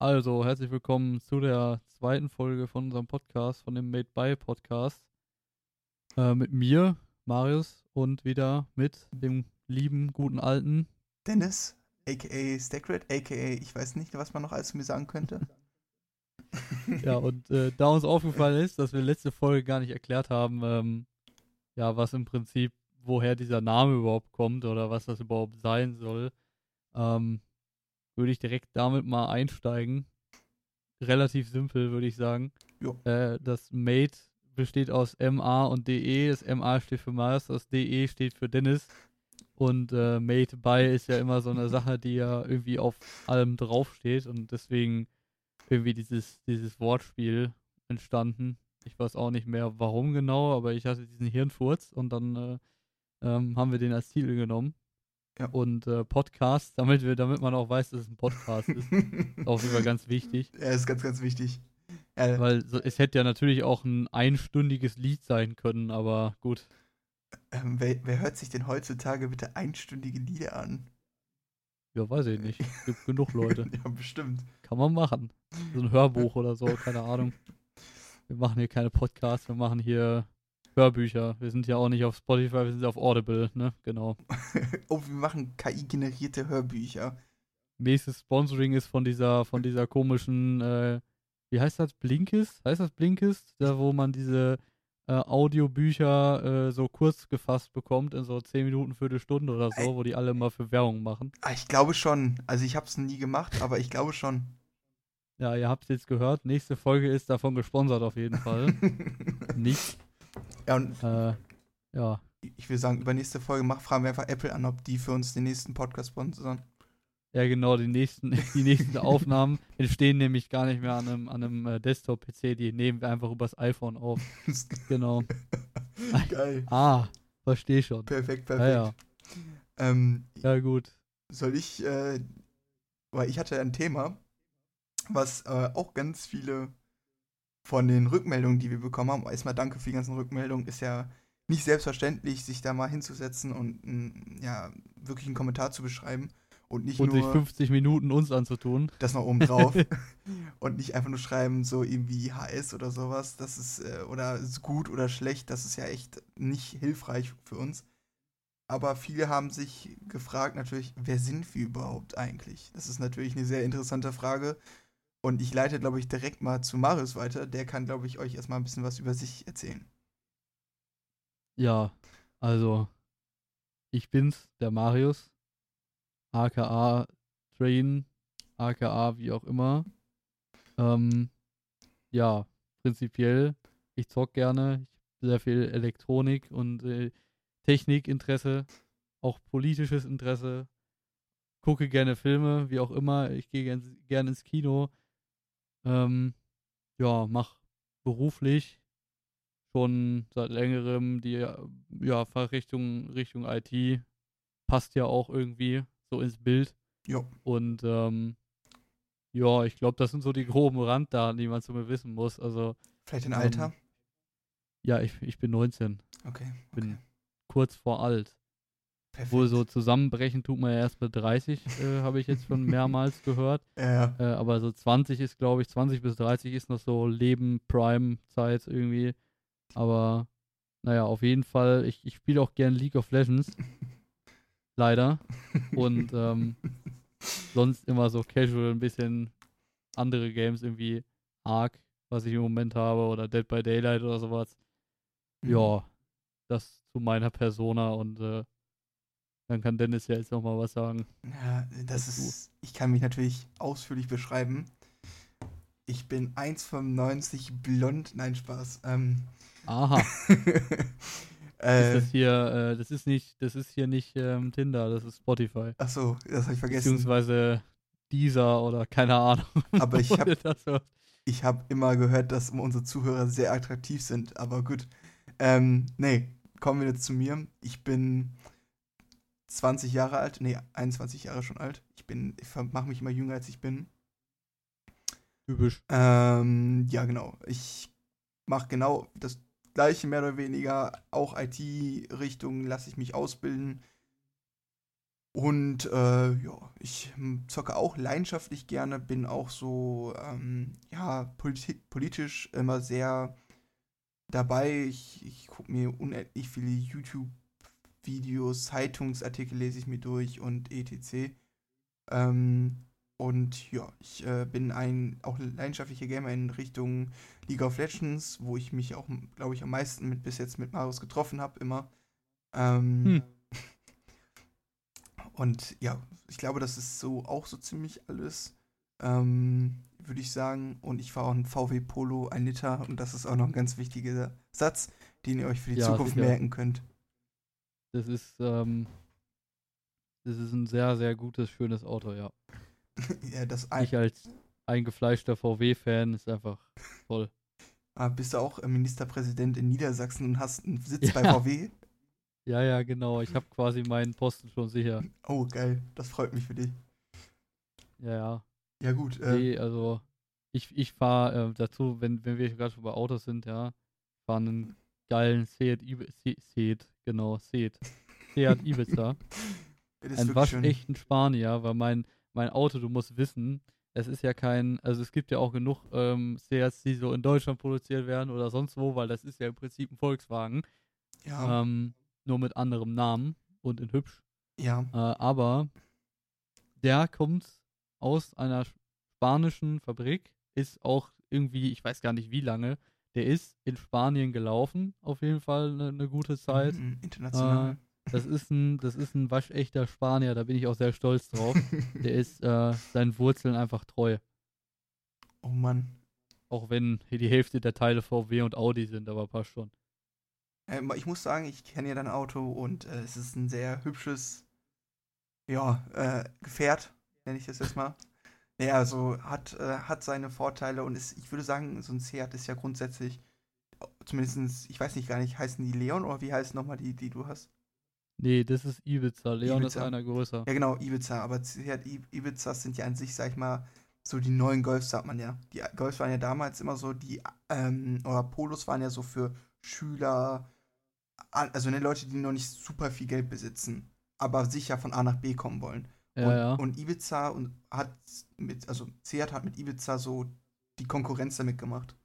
Also, herzlich willkommen zu der zweiten Folge von unserem Podcast, von dem Made by Podcast. Äh, mit mir, Marius, und wieder mit dem lieben, guten alten Dennis, aka Stackred, aka ich weiß nicht, was man noch alles zu mir sagen könnte. ja, und äh, da uns aufgefallen ist, dass wir letzte Folge gar nicht erklärt haben, ähm, ja, was im Prinzip, woher dieser Name überhaupt kommt oder was das überhaupt sein soll, ähm, würde ich direkt damit mal einsteigen. Relativ simpel, würde ich sagen. Äh, das Mate besteht aus MA und DE. Das MA steht für Mars, das DE steht für Dennis. Und äh, Mate by ist ja immer so eine Sache, die ja irgendwie auf allem draufsteht und deswegen irgendwie dieses, dieses Wortspiel entstanden. Ich weiß auch nicht mehr warum genau, aber ich hatte diesen Hirnfurz und dann äh, ähm, haben wir den als Titel genommen. Ja. Und äh, Podcast, damit wir, damit man auch weiß, dass es ein Podcast ist. ist auch immer ganz wichtig. Ja, ist ganz, ganz wichtig. Ja. Weil so, es hätte ja natürlich auch ein einstündiges Lied sein können, aber gut. Ähm, wer, wer, hört sich denn heutzutage bitte einstündige Lieder an? Ja, weiß ich nicht. Gibt genug Leute. ja, bestimmt. Kann man machen. So ein Hörbuch oder so, keine Ahnung. Wir machen hier keine Podcasts, wir machen hier Hörbücher. Wir sind ja auch nicht auf Spotify, wir sind auf Audible, ne? Genau. oh, wir machen KI-generierte Hörbücher. Nächstes Sponsoring ist von dieser, von dieser komischen, äh, wie heißt das? Blinkist? Heißt das Blinkist? Da, wo man diese äh, Audiobücher äh, so kurz gefasst bekommt, in so 10 Minuten, Viertelstunde oder so, wo die alle mal für Werbung machen. Ah, ich glaube schon. Also ich habe es nie gemacht, aber ich glaube schon. Ja, ihr habt es jetzt gehört. Nächste Folge ist davon gesponsert auf jeden Fall. Nicht. Ja, und äh, ja. Ich will sagen, übernächste Folge mach, fragen wir einfach Apple an, ob die für uns den nächsten Podcast sponsern. Ja, genau, die nächsten, die nächsten Aufnahmen entstehen nämlich gar nicht mehr an einem, an einem äh, Desktop-PC, die nehmen wir einfach übers iPhone auf. genau. Geil. Ah, verstehe schon. Perfekt, perfekt. Ja, ja. Ähm, ja gut. Soll ich, äh, weil ich hatte ein Thema, was äh, auch ganz viele von den Rückmeldungen, die wir bekommen haben, erstmal danke für die ganzen Rückmeldungen, ist ja nicht selbstverständlich, sich da mal hinzusetzen und ja, wirklich einen Kommentar zu beschreiben und nicht und nur. sich 50 Minuten uns anzutun. Das noch oben drauf. und nicht einfach nur schreiben, so irgendwie HS oder sowas. Das ist, äh, oder ist gut oder schlecht. Das ist ja echt nicht hilfreich für uns. Aber viele haben sich gefragt natürlich, wer sind wir überhaupt eigentlich? Das ist natürlich eine sehr interessante Frage. Und ich leite, glaube ich, direkt mal zu Marius weiter. Der kann, glaube ich, euch erstmal ein bisschen was über sich erzählen. Ja, also ich bin's, der Marius, aka Train, aka wie auch immer. Ähm, ja, prinzipiell, ich zock gerne, ich habe sehr viel Elektronik und äh, Technikinteresse, auch politisches Interesse, gucke gerne Filme, wie auch immer, ich gehe gerne gern ins Kino, ähm, ja, mach beruflich schon seit längerem die ja, Fachrichtung Richtung IT. Passt ja auch irgendwie so ins Bild. Ja. Und ähm, ja, ich glaube, das sind so die groben Randdaten, die man zu mir wissen muss. Also Vielleicht ein Alter? Ähm, ja, ich, ich bin 19. Okay. okay. Bin kurz vor alt. Perfekt. Wohl so zusammenbrechen tut man ja erst mit 30, äh, habe ich jetzt schon mehrmals gehört. Ja. Äh, aber so 20 ist, glaube ich, 20 bis 30 ist noch so Leben, Prime-Zeit irgendwie. Aber naja, auf jeden Fall, ich, ich spiele auch gern League of Legends. Leider. Und ähm, sonst immer so casual ein bisschen andere Games, irgendwie Ark, was ich im Moment habe, oder Dead by Daylight oder sowas. Mhm. Ja, das zu meiner Persona und äh, dann kann Dennis ja jetzt nochmal was sagen. Ja, das ist. Ich kann mich natürlich ausführlich beschreiben. Ich bin 1,95 blond. Nein, Spaß. Ähm. Aha. äh, ist das hier, äh, das ist nicht, das ist hier nicht ähm, Tinder, das ist Spotify. Ach so, das habe ich vergessen. Beziehungsweise dieser oder keine Ahnung. Aber ich habe ich hab immer gehört, dass unsere Zuhörer sehr attraktiv sind. Aber gut. Ähm, nee, kommen wir jetzt zu mir. Ich bin 20 Jahre alt, nee, 21 Jahre schon alt. Ich bin, ich mache mich immer jünger, als ich bin. Typisch. Ähm, ja, genau. Ich mache genau das gleiche, mehr oder weniger. Auch IT-Richtung lasse ich mich ausbilden. Und äh, ja, ich zocke auch leidenschaftlich gerne, bin auch so, ähm, ja, politi politisch immer sehr dabei. Ich, ich gucke mir unendlich viele YouTube-Videos, Zeitungsartikel lese ich mir durch und etc. Ähm, und ja, ich äh, bin ein auch leidenschaftlicher Gamer in Richtung League of Legends, wo ich mich auch, glaube ich, am meisten mit bis jetzt mit Marius getroffen habe, immer. Ähm, hm. Und ja, ich glaube, das ist so auch so ziemlich alles, ähm, würde ich sagen. Und ich fahre auch ein VW Polo, ein Liter. Und das ist auch noch ein ganz wichtiger Satz, den ihr euch für die ja, Zukunft sicher. merken könnt. Das ist, ähm, das ist ein sehr, sehr gutes, schönes Auto, ja. ja das ich als eingefleischter VW-Fan ist einfach toll. Ah, bist du auch Ministerpräsident in Niedersachsen und hast einen Sitz ja. bei VW? Ja, ja, genau. Ich habe quasi meinen Posten schon sicher. Oh, geil. Das freut mich für dich. Ja, ja. Ja, gut. Äh, nee, also ich, ich fahre äh, dazu, wenn, wenn wir gerade schon bei Autos sind, ja, fahre einen geilen Seat, Seat, genau, Seat. Seat Ibiza. Ein waschechten Spanier, weil mein, mein Auto, du musst wissen, es ist ja kein, also es gibt ja auch genug ähm, Seats, die so in Deutschland produziert werden oder sonst wo, weil das ist ja im Prinzip ein Volkswagen. Ja. Ähm, nur mit anderem Namen und in hübsch. Ja. Äh, aber der kommt aus einer spanischen Fabrik, ist auch irgendwie, ich weiß gar nicht wie lange, der ist in Spanien gelaufen, auf jeden Fall eine, eine gute Zeit. Mhm, international. Äh, das ist ein, das ist ein waschechter Spanier, da bin ich auch sehr stolz drauf. der ist äh, seinen Wurzeln einfach treu. Oh Mann. Auch wenn hier die Hälfte der Teile VW und Audi sind, aber passt schon. Äh, ich muss sagen, ich kenne ja dein Auto und äh, es ist ein sehr hübsches, ja, äh, Gefährt, nenne ich das jetzt mal. Ja, also hat, äh, hat seine Vorteile und ist, ich würde sagen, so ein Seat ist ja grundsätzlich, zumindest, ich weiß nicht gar nicht, heißen die Leon oder wie heißt nochmal die, die du hast? Nee, das ist Ibiza. Leon Ibiza. ist einer größer. Ja, genau, Ibiza. Aber Seat Ibizas sind ja an sich, sag ich mal, so die neuen Golfs, sagt man ja. Die Golfs waren ja damals immer so, die, ähm, oder Polos waren ja so für Schüler, also ne, Leute, die noch nicht super viel Geld besitzen, aber sicher von A nach B kommen wollen. Ja, und, ja. und Ibiza und hat mit, also Seat hat mit Ibiza so die Konkurrenz damit gemacht.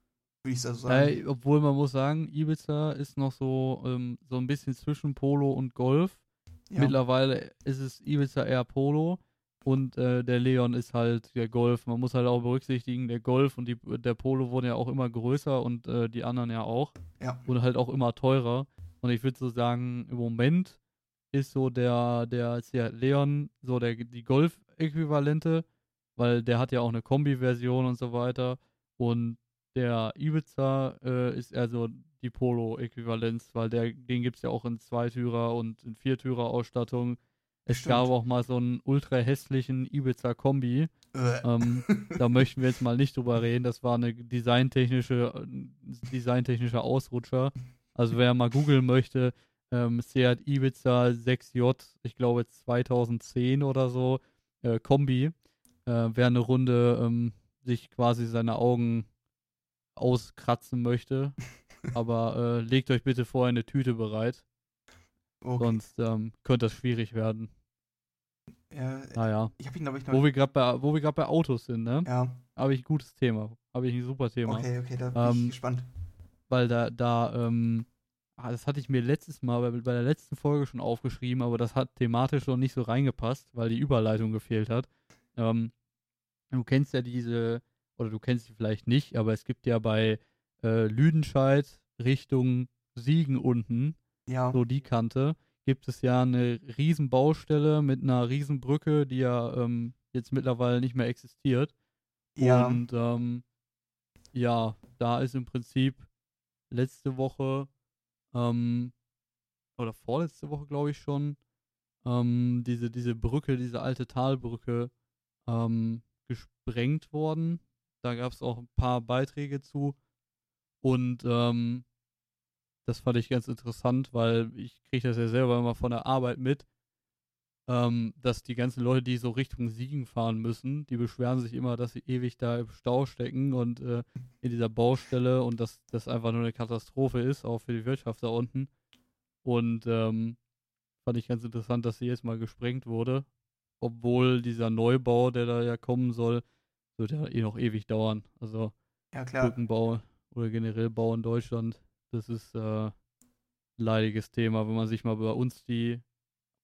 Würde ich so sagen. Ja, obwohl man muss sagen, Ibiza ist noch so, ähm, so ein bisschen zwischen Polo und Golf. Ja. Mittlerweile ist es Ibiza eher Polo und äh, der Leon ist halt der Golf. Man muss halt auch berücksichtigen, der Golf und die, der Polo wurden ja auch immer größer und äh, die anderen ja auch. Ja. Und halt auch immer teurer. Und ich würde so sagen, im Moment ist so der, der Seat Leon so der, die Golf-Äquivalente, weil der hat ja auch eine Kombi-Version und so weiter. Und der Ibiza äh, ist eher so die Polo-Äquivalenz, weil der, den gibt es ja auch in Zweitürer und in Viertürer-Ausstattung. Es Stimmt. gab auch mal so einen ultra hässlichen Ibiza-Kombi. Äh. ähm, da möchten wir jetzt mal nicht drüber reden. Das war eine designtechnische, designtechnischer Ausrutscher. Also wer mal googeln möchte, ähm, Seat Ibiza 6J, ich glaube 2010 oder so, äh, Kombi, äh, wer eine Runde ähm, sich quasi seine Augen auskratzen möchte. Aber äh, legt euch bitte vorher eine Tüte bereit. Okay. Sonst ähm, könnte das schwierig werden. Ja, naja. Ich ihn, ich, noch. Wo wir gerade bei, bei Autos sind, ne? Ja. Habe ich ein gutes Thema. Habe ich ein super Thema. Okay, okay, da bin ähm, ich gespannt weil da, da, ähm, ah, das hatte ich mir letztes Mal bei, bei der letzten Folge schon aufgeschrieben, aber das hat thematisch noch nicht so reingepasst, weil die Überleitung gefehlt hat. Ähm, du kennst ja diese, oder du kennst sie vielleicht nicht, aber es gibt ja bei äh, Lüdenscheid Richtung Siegen unten, ja. so die Kante, gibt es ja eine riesen Baustelle mit einer riesen Brücke, die ja ähm, jetzt mittlerweile nicht mehr existiert. Ja. Und ähm, ja, da ist im Prinzip letzte Woche ähm, oder vorletzte Woche, glaube ich schon, ähm, diese, diese Brücke, diese alte Talbrücke ähm, gesprengt worden. Da gab es auch ein paar Beiträge zu. Und ähm, das fand ich ganz interessant, weil ich kriege das ja selber immer von der Arbeit mit ähm, dass die ganzen Leute, die so Richtung Siegen fahren müssen, die beschweren sich immer, dass sie ewig da im Stau stecken und äh, in dieser Baustelle und dass das einfach nur eine Katastrophe ist, auch für die Wirtschaft da unten. Und ähm, fand ich ganz interessant, dass sie jetzt mal gesprengt wurde. Obwohl dieser Neubau, der da ja kommen soll, wird ja eh noch ewig dauern. Also Ja. Brückenbau oder generell Bau in Deutschland, das ist äh, ein leidiges Thema. Wenn man sich mal bei uns die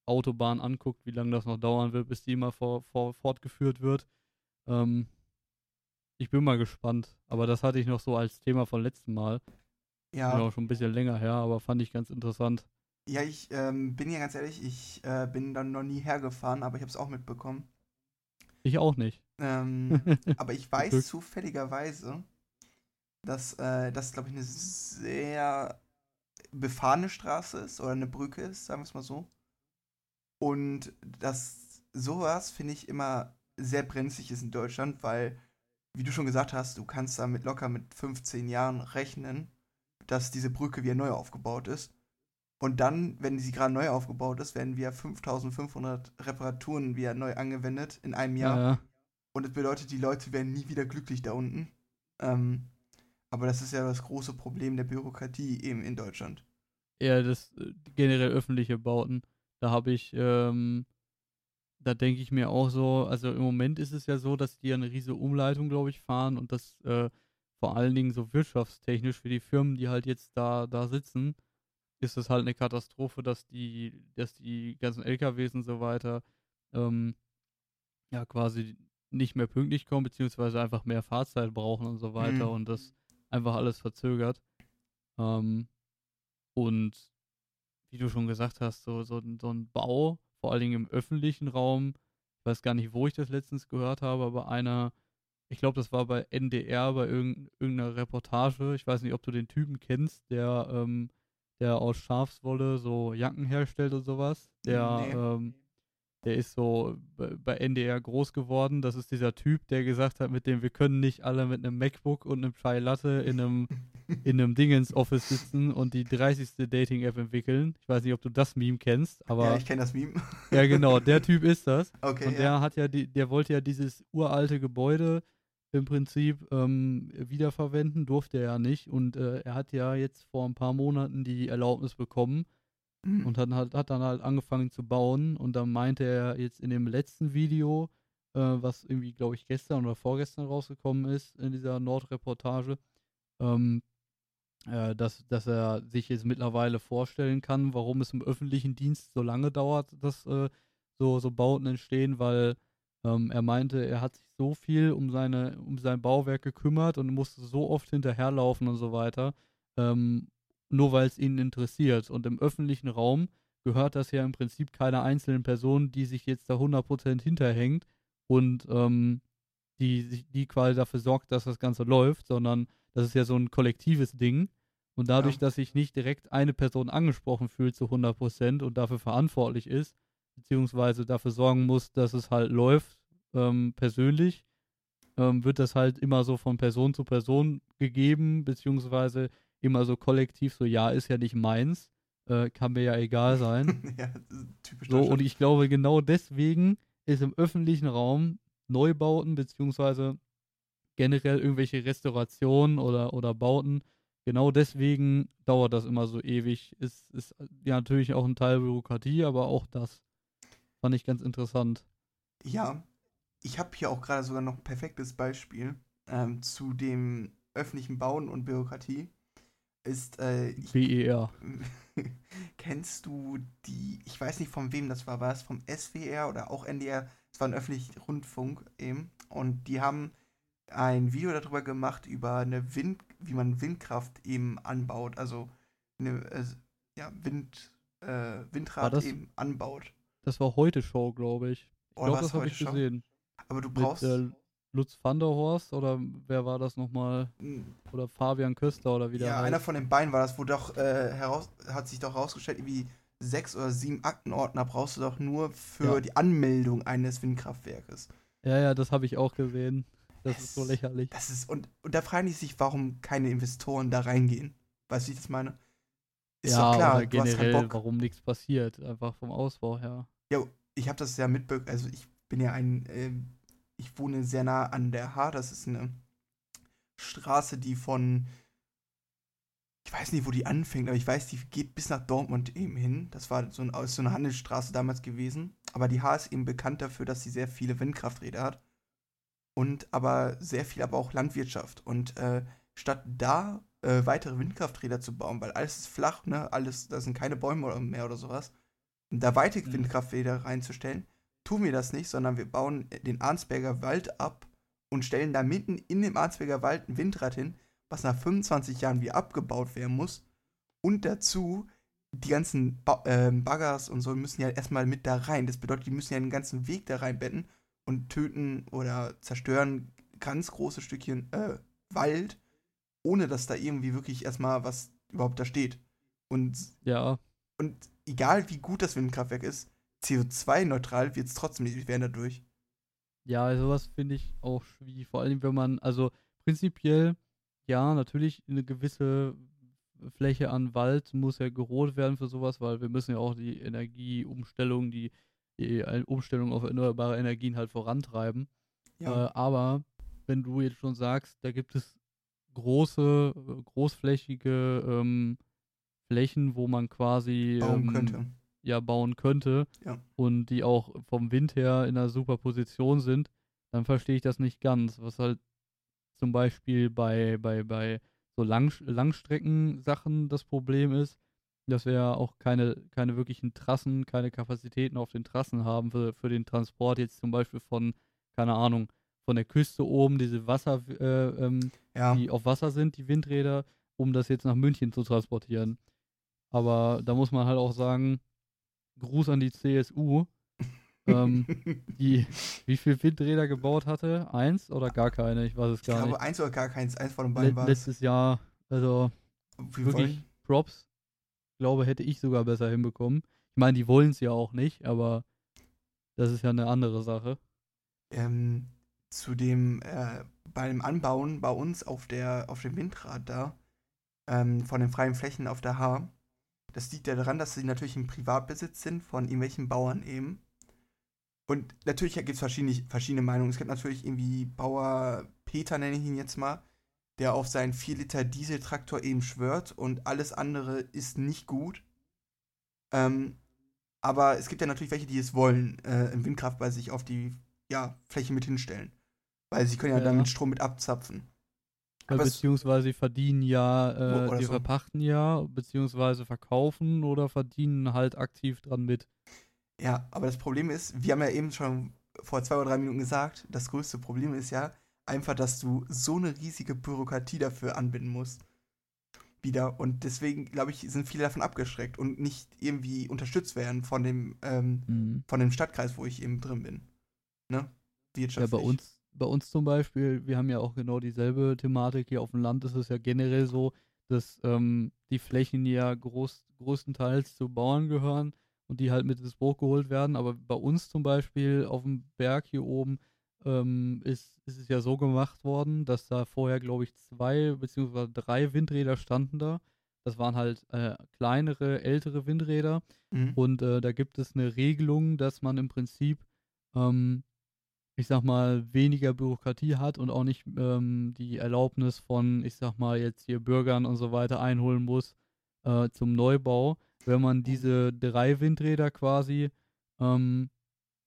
Autobahn anguckt, wie lange das noch dauern wird, bis die mal vor, vor, fortgeführt wird. Ähm, ich bin mal gespannt. Aber das hatte ich noch so als Thema von letztem Mal. Ja. Genau, schon ein bisschen länger her, aber fand ich ganz interessant. Ja, ich ähm, bin ja ganz ehrlich, ich äh, bin dann noch nie hergefahren, aber ich habe es auch mitbekommen. Ich auch nicht. Ähm, aber ich weiß zufälligerweise, dass äh, das, glaube ich, eine sehr befahrene Straße ist oder eine Brücke ist, sagen wir es mal so. Und dass sowas, finde ich, immer sehr brenzlig ist in Deutschland, weil, wie du schon gesagt hast, du kannst damit locker mit 15 Jahren rechnen, dass diese Brücke wieder neu aufgebaut ist. Und dann, wenn sie gerade neu aufgebaut ist, werden wir 5500 Reparaturen wieder neu angewendet in einem Jahr. Ja, Und das bedeutet, die Leute werden nie wieder glücklich da unten. Ähm, aber das ist ja das große Problem der Bürokratie eben in Deutschland. eher das äh, generell öffentliche Bauten. Da habe ich, ähm, da denke ich mir auch so, also im Moment ist es ja so, dass die ja eine riesige Umleitung, glaube ich, fahren und das äh, vor allen Dingen so wirtschaftstechnisch für die Firmen, die halt jetzt da, da sitzen, ist es halt eine Katastrophe, dass die, dass die ganzen LKWs und so weiter ähm, ja quasi nicht mehr pünktlich kommen, beziehungsweise einfach mehr Fahrzeit brauchen und so weiter Mhm. und das einfach alles verzögert. Ähm, und wie du schon gesagt hast, so, so, ein- so ein Bau, vor allen Dingen im öffentlichen Raum, ich weiß gar nicht, wo ich das letztens gehört habe, aber einer, ich glaube, das war bei NDR, bei irgend, irgendeiner Reportage, ich weiß nicht, ob du den Typen kennst, der, ähm, der aus Schafswolle so Jacken herstellt und sowas. Der, Nee. ähm, der ist so bei bei NDR groß geworden. Das ist dieser Typ, der gesagt hat, mit dem wir können nicht alle mit einem MacBook und einem Chai Latte in einem, in einem Dingens-Office sitzen und die 30. Dating-App entwickeln. Ich weiß nicht, ob du das Meme kennst, aber ja, ich kenne das Meme. ja genau, der Typ ist das. Okay, Und ja. der hat ja die, der wollte ja dieses uralte Gebäude im Prinzip ähm, wiederverwenden, durfte er ja nicht. Und äh, er hat ja jetzt vor ein paar Monaten die Erlaubnis bekommen Mhm. und hat, hat, hat dann halt angefangen zu bauen. Und dann meinte er jetzt in dem letzten Video, äh, was irgendwie, glaube ich, gestern oder vorgestern rausgekommen ist, in dieser Nordreportage, ähm, äh, dass, dass er sich jetzt mittlerweile vorstellen kann, warum es im öffentlichen Dienst so lange dauert, dass äh, so, so Bauten entstehen, weil ähm, er meinte, er hat sich so viel um seine, um sein Bauwerk gekümmert und musste so oft hinterherlaufen und so weiter, ähm, nur weil es ihn interessiert. Und im öffentlichen Raum gehört das ja im Prinzip keiner einzelnen Person, die sich jetzt da 100% hinterhängt und ähm, die, die quasi dafür sorgt, dass das Ganze läuft, sondern das ist ja so ein kollektives Ding. Und dadurch, Ja. dass sich nicht direkt eine Person angesprochen fühlt zu 100% und dafür verantwortlich ist, beziehungsweise dafür sorgen muss, dass es halt läuft, ähm, persönlich, ähm, wird das halt immer so von Person zu Person gegeben, beziehungsweise immer so kollektiv, so ja, ist ja nicht meins, äh, kann mir ja egal sein. ja, typisch So, und ich glaube, genau deswegen ist im öffentlichen Raum Neubauten beziehungsweise generell irgendwelche Restaurationen oder, oder Bauten, genau deswegen dauert das immer so ewig. Ist, ist ja natürlich auch ein Teil Bürokratie, aber auch das fand ich ganz interessant. Ja, ich habe hier auch gerade sogar noch ein perfektes Beispiel ähm, zu dem öffentlichen Bauen und Bürokratie. Ist, äh, ich, BER. kennst du die, ich weiß nicht von wem das war, war es vom SWR oder auch NDR? Es war ein öffentlicher Rundfunk eben. Und die haben ein Video darüber gemacht, über eine Wind, wie man Windkraft eben anbaut. Also eine, äh, ja, Wind, äh, Windrad das- eben anbaut. Das war heute Show, glaube ich. Ich glaube, das habe ich schon? gesehen. Aber du Mit brauchst. äh, Lutz van der Horst oder wer war das nochmal? mh, Oder Fabian Köster oder wie der Ja, heißt. einer von den beiden war das, wo doch äh, heraus, hat sich doch herausgestellt, irgendwie sechs oder sieben Aktenordner brauchst du doch nur für Ja. die Anmeldung eines Windkraftwerkes. Ja, ja, das habe ich auch gesehen. Das ist so lächerlich. Das ist, und, und da fragen die sich, warum keine Investoren da reingehen. Weißt du, wie ich das meine? Ist ja, doch klar, oder du hast keinen generell, Bock. warum nichts passiert. Einfach vom Ausbau her. Ja, ich habe das ja mitbekommen, also ich bin ja ein, ähm, ich wohne sehr nah an der Haar, das ist eine Straße, die von, ich weiß nicht, wo die anfängt, aber ich weiß, die geht bis nach Dortmund eben hin. Das war so, ein, so eine Handelsstraße damals gewesen. Aber die Haar ist eben bekannt dafür, dass sie sehr viele Windkrafträder hat. Und aber sehr viel aber auch Landwirtschaft. Und äh, statt da äh, weitere Windkrafträder zu bauen, weil alles ist flach, ne, alles, da sind keine Bäume mehr oder sowas, da weitere mhm. Windkrafträder reinzustellen, tun wir das nicht, sondern wir bauen den Arnsberger Wald ab und stellen da mitten in dem Arnsberger Wald ein Windrad hin, was nach 25 Jahren wieder abgebaut werden muss. Und dazu, die ganzen ba äh, Baggers und so müssen ja erstmal mit da rein. Das bedeutet, die müssen ja den ganzen Weg da reinbetten und töten oder zerstören ganz große Stückchen äh, Wald, ohne dass da irgendwie wirklich erstmal was überhaupt da steht. Und, ja. und egal wie gut das Windkraftwerk ist, CO2-neutral wird es trotzdem nicht werden dadurch. Ja, sowas finde ich auch schwierig. Vor allem, wenn man, also prinzipiell, ja, natürlich eine gewisse Fläche an Wald muss ja gerodet werden für sowas, weil wir müssen ja auch die Energieumstellung, die, die Umstellung auf erneuerbare Energien halt vorantreiben. Ja. Äh, aber wenn du jetzt schon sagst, da gibt es große, großflächige ähm, Flächen, wo man quasi bauen ähm, könnte. Ja, bauen könnte ja. und die auch vom Wind her in einer super Position sind, dann verstehe ich das nicht ganz. Was halt zum Beispiel bei, bei, bei so Lang Langstrecken-Sachen das Problem ist, dass wir ja auch keine, keine wirklichen Trassen, keine Kapazitäten auf den Trassen haben für, für den Transport, jetzt zum Beispiel von, keine Ahnung, von der Küste oben, diese Wasser, äh, ähm, ja. die auf Wasser sind, die Windräder, um das jetzt nach München zu transportieren. Aber da muss man halt auch sagen, Gruß an die CSU, ähm, die wie viel Windräder gebaut hatte. Eins oder gar keine, ich weiß es gar ich glaube, nicht. eins oder gar keins, eins von den beiden war Letztes Jahr, also wirklich? Props. Glaube, hätte ich sogar besser hinbekommen. Ich meine, die wollen es ja auch nicht, aber das ist ja eine andere Sache. Ähm, zu dem, äh, bei dem Anbauen bei uns auf der, auf dem Windrad da, ähm, von den freien Flächen auf der Haar, das liegt ja daran, dass sie natürlich im Privatbesitz sind von irgendwelchen Bauern eben. Und natürlich gibt es verschiedene, verschiedene Meinungen. Es gibt natürlich irgendwie Bauer Peter, nenne ich ihn jetzt mal, der auf seinen 4 Liter Dieseltraktor eben schwört und alles andere ist nicht gut. Ähm, aber es gibt ja natürlich welche, die es wollen, äh, im Windkraft bei sich auf die ja, Fläche mit hinstellen. Weil sie können ja, ja. damit Strom mit abzapfen. Aber beziehungsweise sie verdienen ja, äh, die so. verpachten ja, beziehungsweise verkaufen oder verdienen halt aktiv dran mit. Ja, aber das Problem ist, wir haben ja eben schon vor zwei oder drei Minuten gesagt, das größte Problem ist ja einfach, dass du so eine riesige Bürokratie dafür anbinden musst. Wieder. Und deswegen, glaube ich, sind viele davon abgeschreckt und nicht irgendwie unterstützt werden von dem, ähm, mhm. von dem Stadtkreis, wo ich eben drin bin. Ne? Wirtschaftlich. Ja, bei uns, bei uns zum Beispiel, wir haben ja auch genau dieselbe Thematik. Hier auf dem Land ist es ja generell so, dass ähm, die Flächen ja groß, größtenteils zu Bauern gehören und die halt mit ins Boot geholt werden. Aber bei uns zum Beispiel auf dem Berg hier oben ähm, ist, ist es ja so gemacht worden, dass da vorher, glaube ich, zwei beziehungsweise drei Windräder standen da. Das waren halt äh, kleinere, ältere Windräder. Mhm. Und äh, da gibt es eine Regelung, dass man im Prinzip ähm, ich sag mal, weniger Bürokratie hat und auch nicht ähm, die Erlaubnis von, ich sag mal, jetzt hier Bürgern und so weiter einholen muss äh, zum Neubau, wenn man diese drei Windräder quasi ähm,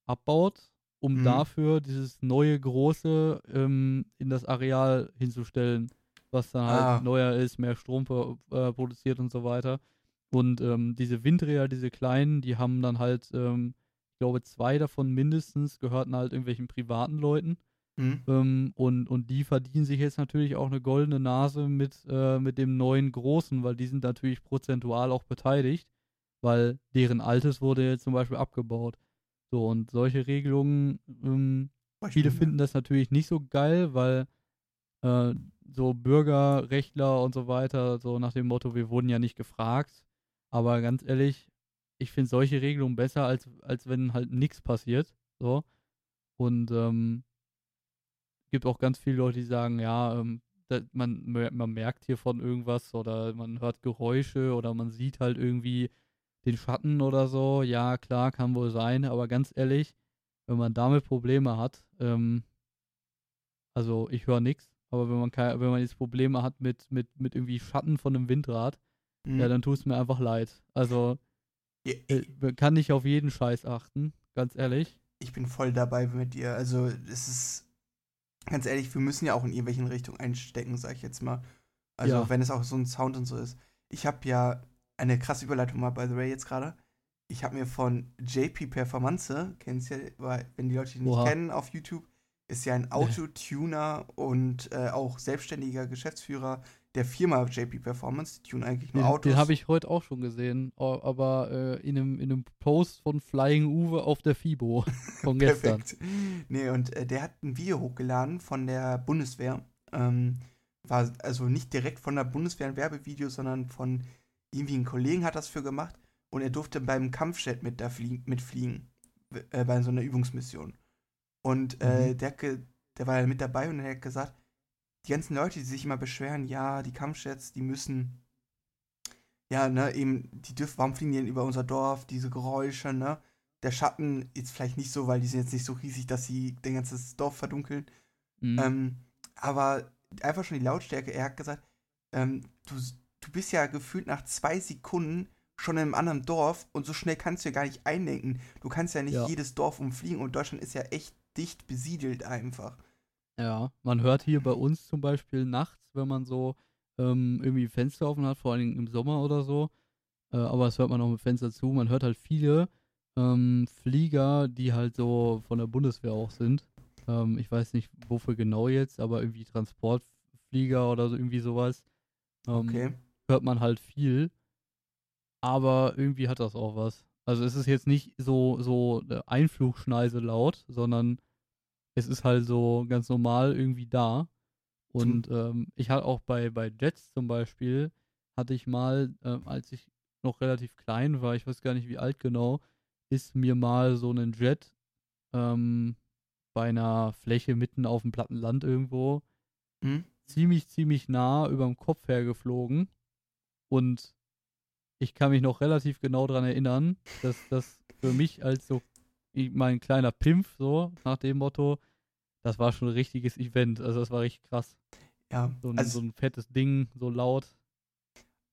abbaut, um mhm. dafür dieses neue große ähm, in das Areal hinzustellen, was dann halt ah. neuer ist, mehr Strom äh, produziert und so weiter. Und ähm, diese Windräder, diese kleinen, die haben dann halt ähm, glaube, zwei davon mindestens gehörten halt irgendwelchen privaten Leuten. Mhm. Ähm, und, und die verdienen sich jetzt natürlich auch eine goldene Nase mit, äh, mit dem neuen Großen, weil die sind natürlich prozentual auch beteiligt, weil deren Altes wurde jetzt zum Beispiel abgebaut. So, und solche Regelungen, ähm, viele finden das natürlich nicht so geil, weil äh, so Bürgerrechtler und so weiter, so nach dem Motto, wir wurden ja nicht gefragt. Aber ganz ehrlich, ich finde solche Regelungen besser, als, als wenn halt nichts passiert. So. Und ähm, gibt auch ganz viele Leute, die sagen, ja, ähm, man, man merkt hier von irgendwas oder man hört Geräusche oder man sieht halt irgendwie den Schatten oder so. Ja, klar, kann wohl sein, aber ganz ehrlich, wenn man damit Probleme hat, ähm, also ich höre nichts, Aber wenn man kein, wenn man jetzt Probleme hat mit, mit, mit irgendwie Schatten von einem Windrad, Mhm. ja, dann tut es mir einfach leid. Also, Ja, äh, man kann nicht auf jeden Scheiß achten, ganz ehrlich. ich bin voll dabei mit dir. Also, es ist ganz ehrlich, wir müssen ja auch in irgendwelchen Richtungen einstecken, sag ich jetzt mal. Also, Ja. wenn es auch so ein Sound und so ist. Ich habe ja eine krasse Überleitung mal, by the way, jetzt gerade. Ich habe mir von JP Performance, kennst ja, weil, wenn die Leute ihn nicht Oha. kennen auf YouTube, ist ja ein Autotuner und äh, auch selbstständiger Geschäftsführer der Firma JP Performance. Die tunen eigentlich nur Den, Autos. den habe ich heute auch schon gesehen, aber äh, in, einem, in einem Post von Flying Uwe auf der FIBO von gestern. Perfekt. Nee, und äh, der hat ein Video hochgeladen von der Bundeswehr. Ähm, war also nicht direkt von der Bundeswehr ein Werbevideo, sondern von irgendwie ein Kollegen hat das für gemacht. Und er durfte beim Kampfjet mit da flie mitfliegen. Äh, bei so einer Übungsmission. Und äh, Mhm. der, der war ja mit dabei und er hat gesagt, die ganzen Leute, die sich immer beschweren, ja, die Kampfjets, die müssen, ja, ne, eben, die dürfen, warum fliegen die denn über unser Dorf, diese Geräusche, ne? Der Schatten jetzt vielleicht nicht so, weil die sind jetzt nicht so riesig, dass sie dein ganzes Dorf verdunkeln. Mhm. Ähm, aber einfach schon die Lautstärke, er hat gesagt, ähm, du, du bist ja gefühlt nach zwei Sekunden schon in einem anderen Dorf und so schnell kannst du ja gar nicht einlenken. Du kannst ja nicht Ja. jedes Dorf umfliegen und Deutschland ist ja echt dicht besiedelt einfach. Ja, man hört hier bei uns zum Beispiel nachts, wenn man so ähm, irgendwie Fenster offen hat, vor allem im Sommer oder so, äh, aber das hört man auch mit Fenster zu, man hört halt viele ähm, Flieger, die halt so von der Bundeswehr auch sind. Ähm, ich weiß nicht, wofür genau jetzt, aber irgendwie Transportflieger oder so, irgendwie sowas. Ähm, Okay. Hört man halt viel. Aber irgendwie hat das auch was. Also es ist jetzt nicht so, so Einflugschneise laut, sondern es ist halt so ganz normal irgendwie da. Und ähm, ich hatte auch bei, bei Jets zum Beispiel, hatte ich mal, ähm, als ich noch relativ klein war, ich weiß gar nicht wie alt genau, ist mir mal so ein Jet ähm, bei einer Fläche mitten auf dem platten Land irgendwo Hm? ziemlich, ziemlich nah überm Kopf hergeflogen. Und ich kann mich noch relativ genau daran erinnern, dass das für mich als so mein kleiner Pimpf, so nach dem Motto, das war schon ein richtiges Event. Also das war richtig krass. Ja, So ein, also, so ein fettes Ding, so laut.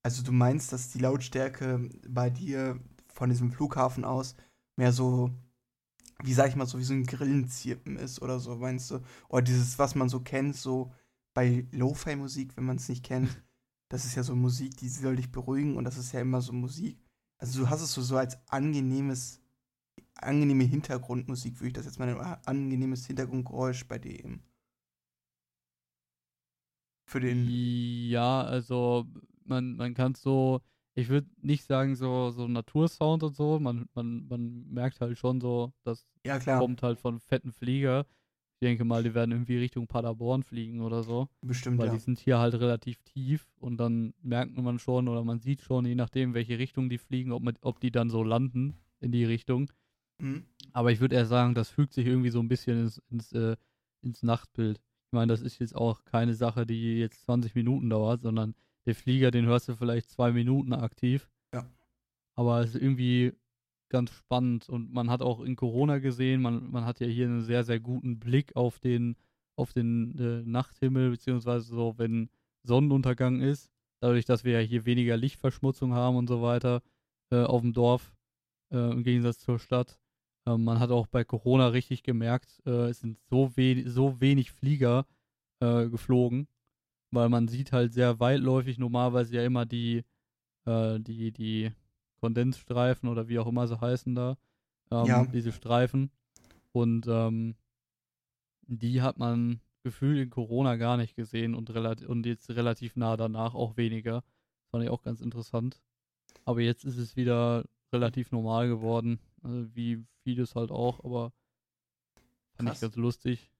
also du meinst, dass die Lautstärke bei dir von diesem Flughafen aus mehr so, wie sag ich mal, so wie so ein Grillenzirpen ist oder so, meinst du? Oder dieses, was man so kennt, so bei Lo-Fi-Musik, wenn man es nicht kennt, das ist ja so Musik, die soll dich beruhigen und das ist ja immer so Musik. Also du hast es so, so als angenehmes, angenehme Hintergrundmusik, würde ich das jetzt mal nennen, angenehmes Hintergrundgeräusch bei eben. Für den, Ja, also man, man kann so, ich würde nicht sagen so, so Natursound und so, man, man, man merkt halt schon so, das ja kommt halt von fetten Flieger. Ich denke mal, die werden irgendwie Richtung Paderborn fliegen oder so. bestimmt, Weil ja. die sind hier halt relativ tief und dann merkt man schon oder man sieht schon, je nachdem, welche Richtung die fliegen, ob, mit, ob die dann so landen in die Richtung. Mhm. Aber ich würde eher sagen, das fügt sich irgendwie so ein bisschen ins, ins, äh, ins Nachtbild. Ich meine, das ist jetzt auch keine Sache, die jetzt 20 Minuten dauert, sondern der Flieger, den hörst du vielleicht zwei Minuten aktiv. Ja. Aber es ist irgendwie ganz spannend. Und man hat auch in Corona gesehen, man, man hat ja hier einen sehr, sehr guten Blick auf den, auf den äh, Nachthimmel, beziehungsweise so, wenn Sonnenuntergang ist, dadurch, dass wir ja hier weniger Lichtverschmutzung haben und so weiter äh, auf dem Dorf, äh, im Gegensatz zur Stadt. Ähm, man hat auch bei Corona richtig gemerkt, äh, es sind so, we so wenig Flieger äh, geflogen, weil man sieht halt sehr weitläufig. Normalerweise ja immer die, äh, die, die Kondensstreifen oder wie auch immer sie heißen da, ähm, Ja. diese Streifen. Und ähm, die hat man gefühlt in Corona gar nicht gesehen und, relat und jetzt relativ nah danach auch weniger. Fand ich auch ganz interessant. Aber jetzt ist es wieder relativ normal geworden, also wie vieles halt auch, aber fand Krass. ich ganz lustig.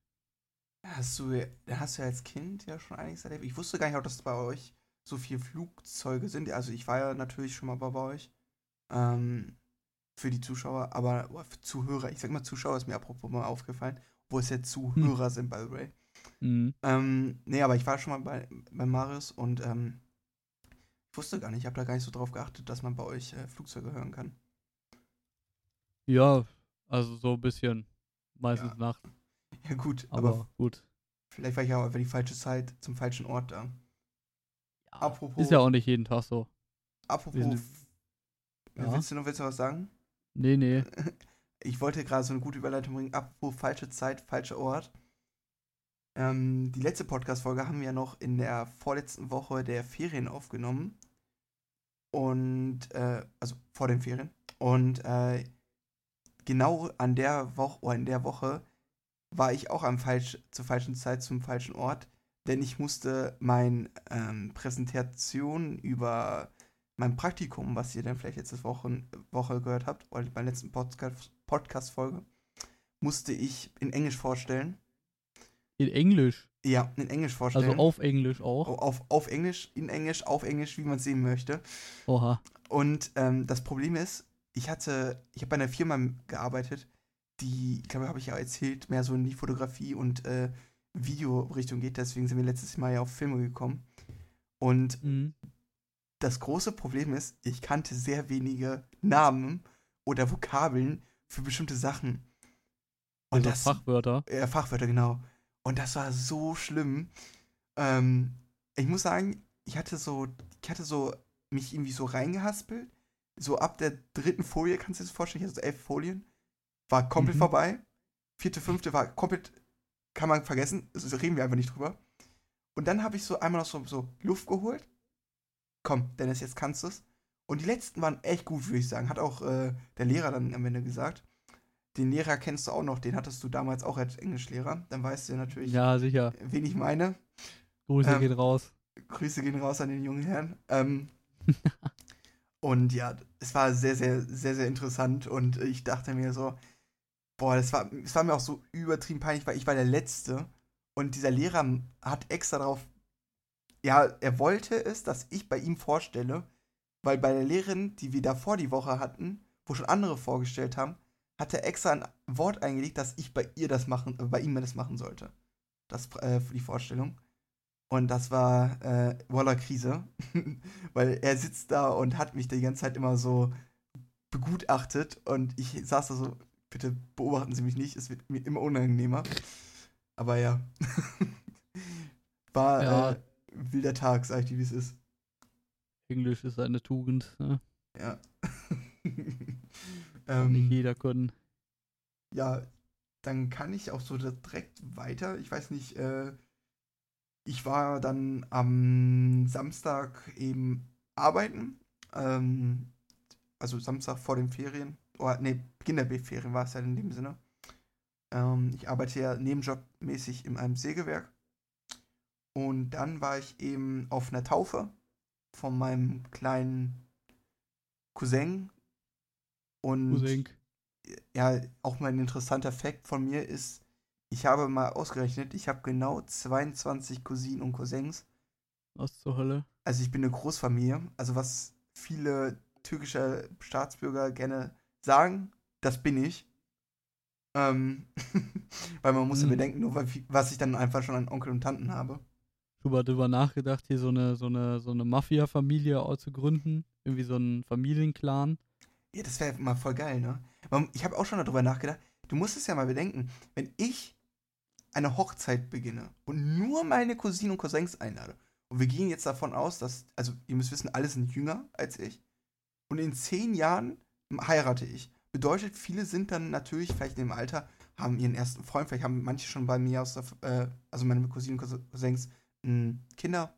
Hast du, hast du ja als Kind ja schon einiges erlebt. Ich wusste gar nicht, dass bei euch so viele Flugzeuge sind. Also ich war ja natürlich schon mal bei euch. Ähm, für die Zuschauer, aber oh, für Zuhörer, ich sag mal Zuschauer ist mir apropos mal aufgefallen, wo es ja Zuhörer sind, by the way. Mhm. Ähm, nee, aber ich war schon mal bei, bei Marius und ähm, ich wusste gar nicht, ich habe da gar nicht so drauf geachtet, dass man bei euch äh, Flugzeuge hören kann. Ja, also so ein bisschen. Meistens Ja. Nacht, Ja gut, aber, aber gut. Vielleicht war ich auch einfach die falsche Zeit zum falschen Ort da. Ja, Apropos- Ist ja auch nicht jeden Tag so. Apropos, sind- Ja. willst du noch willst du was sagen? Nee, nee. Ich wollte gerade so eine gute Überleitung bringen. Apropos falsche Zeit, falscher Ort. Ähm, die letzte Podcast-Folge haben wir ja noch in der vorletzten Woche der Ferien aufgenommen. Und, äh, also vor den Ferien. Und äh, genau an der Woche, oder in der Woche war ich auch am falsch, zur falschen Zeit zum falschen Ort. Denn ich musste meine ähm, Präsentation über mein Praktikum, was ihr dann vielleicht letzte Woche, Woche gehört habt, oder bei der letzten Podcast- Podcast-Folge, musste ich in Englisch vorstellen. In Englisch. Ja, in Englisch vorstellen. Also auf Englisch auch. Au- auf, auf Englisch, in Englisch, auf Englisch, wie man es sehen möchte. Oha. Und ähm, das Problem ist, ich hatte, ich habe bei einer Firma gearbeitet, die, ich glaube, habe ich ja erzählt, mehr so in die Fotografie und äh, Videorichtung geht. Deswegen sind wir letztes Mal ja auf Filme gekommen. Und Mhm. Das große Problem ist, ich kannte sehr wenige Namen oder Vokabeln für bestimmte Sachen. Und Also das, Fachwörter. äh, Fachwörter, genau. Und das war so schlimm. Ähm, ich muss sagen, ich hatte so, ich hatte so mich irgendwie so reingehaspelt. So ab der dritten Folie, kannst du dir das vorstellen? Ich hatte so elf Folien. War komplett Mhm. vorbei. Vierte, fünfte war komplett, kann man vergessen. Also reden wir einfach nicht drüber. Und dann habe ich so einmal noch so, so Luft geholt. Komm, Dennis, jetzt kannst du es. Und die letzten waren echt gut, würde ich sagen. Hat auch äh, der Lehrer dann am Ende gesagt. Den Lehrer kennst du auch noch, den hattest du damals auch als Englischlehrer. Dann weißt du ja natürlich, Ja, sicher. wen ich meine. Grüße Ähm, gehen raus. Grüße gehen raus an den jungen Herrn. Ähm, und ja, es war sehr, sehr, sehr, sehr interessant und ich dachte mir so, boah, das war, es war mir auch so übertrieben peinlich, weil ich war der Letzte und dieser Lehrer hat extra drauf, ja, er wollte es, dass ich bei ihm vorstelle, weil bei der Lehrerin, die wir davor die Woche hatten, wo schon andere vorgestellt haben, hat er extra ein Wort eingelegt, dass ich bei ihr das machen, äh, bei ihm das machen sollte. Das, äh, für die Vorstellung. Und das war äh, Waller Krise, weil er sitzt da und hat mich die ganze Zeit immer so begutachtet und ich saß da so, bitte beobachten Sie mich nicht, es wird mir immer unangenehmer. Aber ja, war Ja. äh, wilder Tag, sag ich dir, wie es ist. Englisch ist eine Tugend. Ne? Ja. Kann nicht ähm, jeder können. ja, dann kann ich auch so direkt weiter. Ich weiß nicht, äh, ich war dann am Samstag eben arbeiten. Ähm, also Samstag vor den Ferien. Oder, nee, Beginn der Ferien war es ja in dem Sinne. Ähm, ich arbeite ja nebenjobmäßig in einem Sägewerk. Und dann war ich eben auf einer Taufe von meinem kleinen Cousin. Und Cousin. ja, auch mal ein interessanter Fakt von mir ist, ich habe mal ausgerechnet, ich habe genau 22 Cousinen und Cousins. Was zur Hölle? Also ich bin eine Großfamilie. Also was viele türkische Staatsbürger gerne sagen, das bin ich. Ähm, weil man muss ja Mhm. bedenken, nur weil, was ich dann einfach schon an Onkel und Tanten habe. Mal drüber nachgedacht, hier so eine, so eine, so eine Mafia-Familie zu gründen. Irgendwie so einen Familienclan. Ja, das wäre mal voll geil, ne? Ich habe auch schon darüber nachgedacht. Du musst es ja mal bedenken, wenn ich eine Hochzeit beginne und nur meine Cousinen und Cousins einlade, und wir gehen jetzt davon aus, dass, also ihr müsst wissen, alle sind jünger als ich, und in zehn Jahren heirate ich. Bedeutet, viele sind dann natürlich vielleicht im Alter, haben ihren ersten Freund, vielleicht haben manche schon bei mir aus der, äh, also meine Cousinen und Cousins, Kinder.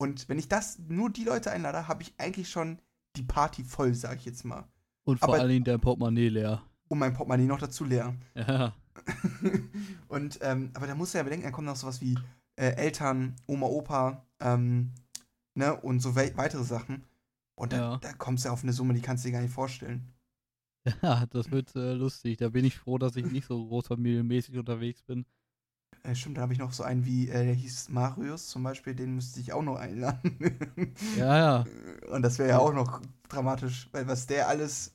Und wenn ich das, nur die Leute einlade, habe ich eigentlich schon die Party voll, sag ich jetzt mal. Und vor Aber- allen Dingen dein Portemonnaie leer. Und mein Portemonnaie noch dazu leer. Ja. und, ähm, aber da musst du ja bedenken, da kommen noch sowas wie äh, Eltern, Oma, Opa, ähm, ne, und so wei weitere Sachen. Und da, Ja. da kommst du auf eine Summe, die kannst du dir gar nicht vorstellen. Ja, das wird äh, lustig. Da bin ich froh, dass ich nicht so großfamilienmäßig unterwegs bin. Äh, stimmt, da habe ich noch so einen wie, äh, der hieß Marius zum Beispiel, den müsste ich auch noch einladen. Ja, ja. Und das wäre ja auch noch dramatisch, weil was der alles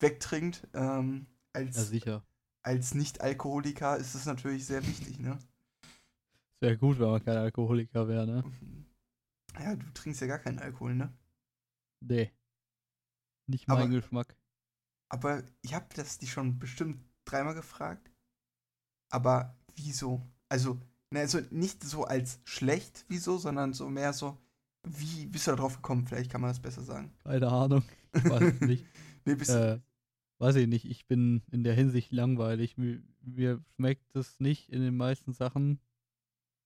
wegtrinkt, ähm, Ja, als, sicher. als Nicht-Alkoholiker ist es natürlich sehr wichtig, ne? Wäre gut, wenn man kein Alkoholiker wäre, ne? Ja, du trinkst ja gar keinen Alkohol, ne? Nee. Nicht mein Aber- Geschmack. Aber ich habe das die schon bestimmt dreimal gefragt. Aber wieso? Also, Ne, also nicht so als schlecht, wieso, sondern so mehr so, wie bist du da drauf gekommen? Vielleicht kann man das besser sagen. Keine Ahnung. Ich weiß nicht. nee, bist äh, weiß ich nicht. Ich bin in der Hinsicht langweilig. Mir, mir schmeckt es nicht in den meisten Sachen.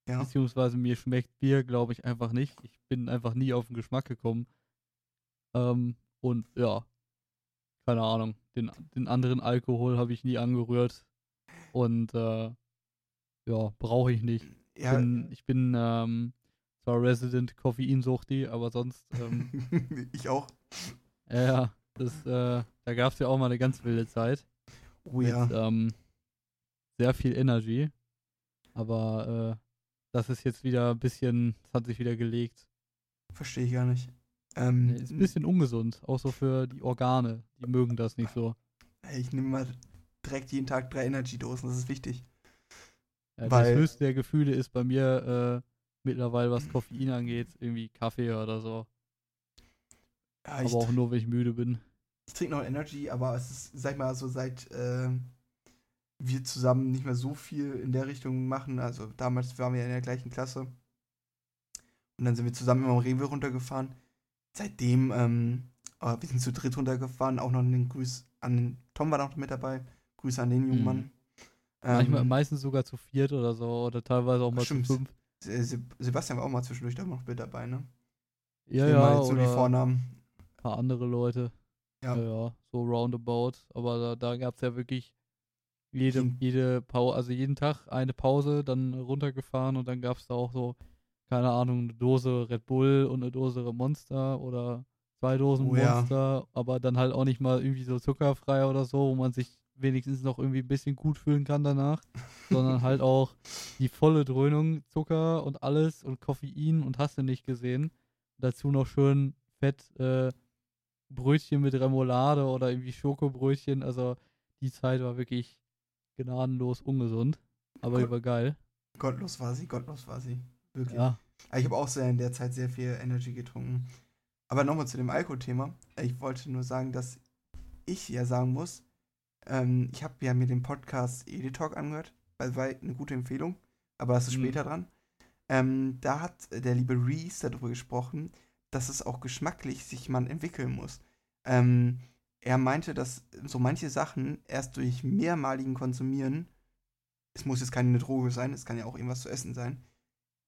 ja. Beziehungsweise mir schmeckt Bier, glaube ich, einfach nicht. Ich bin einfach nie auf den Geschmack gekommen. Ähm, und ja, keine Ahnung. Den, den anderen Alkohol habe ich nie angerührt. Und äh, ja, brauche ich nicht. Ich Ja, bin, ich bin ähm, zwar Resident Koffeinsuchti, aber sonst, ähm, ich auch. ja, ja, das, äh, da gab es ja auch mal eine ganz wilde Zeit. Oh ja. mit ähm, sehr viel Energy. Aber äh, das ist jetzt wieder ein bisschen, das hat sich wieder gelegt. Verstehe ich gar nicht. Ähm, ist ein bisschen ungesund, auch so für die Organe. Die mögen das nicht so. ich nehme mal direkt jeden Tag drei Energy-Dosen, das ist wichtig. Ja, Weil- das höchste der Gefühle ist bei mir äh, mittlerweile, was Koffein angeht, irgendwie Kaffee oder so. Ja, aber auch nur, wenn ich müde bin. ich trinke noch Energy, aber es ist, sag ich mal, so seit äh, wir zusammen nicht mehr so viel in der Richtung machen. Also damals waren wir in der gleichen Klasse. Und dann sind wir zusammen immer am Rewe runtergefahren. Seitdem, ähm, aber wir sind zu dritt runtergefahren, auch noch einen Grüß an den, Tom war noch mit dabei. Grüße an den jungen Mhm. Manchmal, Ähm, meistens sogar zu viert oder so, oder teilweise auch mal Stimmt. zu fünf. Se- Sebastian war auch mal zwischendurch da noch mit dabei, ne? Ja, Ich nehme mal ja, jetzt so die Vornamen. ein paar andere Leute. Ja. Ja, ja so roundabout. Aber da, da gab es ja wirklich jede, Jeden- jede Pause, also jeden Tag eine Pause, dann runtergefahren und dann gab es da auch so, keine Ahnung, eine Dose Red Bull und eine Dose Monster oder zwei Dosen Oh ja. Monster, aber dann halt auch nicht mal irgendwie so zuckerfrei oder so, wo man sich wenigstens noch irgendwie ein bisschen gut fühlen kann danach, sondern halt auch die volle Dröhnung, Zucker und alles und Koffein und hast du nicht gesehen. Dazu noch schön fett äh, Brötchen mit Remoulade oder irgendwie Schokobrötchen. Also die Zeit war wirklich gnadenlos ungesund, aber Cool. die war geil. Gottlos war sie, gottlos war sie. Wirklich. Ja, Ich habe auch sehr in der Zeit sehr viel Energy getrunken. Aber nochmal zu dem Alkoholthema. Ich wollte nur sagen, dass ich ja sagen muss, ähm, ich habe ja mir den Podcast Editalk angehört, weil war eine gute Empfehlung, aber das ist Mhm. später dran. Ähm, da hat der liebe Reese darüber gesprochen, dass es auch geschmacklich sich man entwickeln muss. Ähm, er meinte, dass so manche Sachen erst durch mehrmaligen Konsumieren, es muss jetzt keine Droge sein, es kann ja auch irgendwas zu essen sein,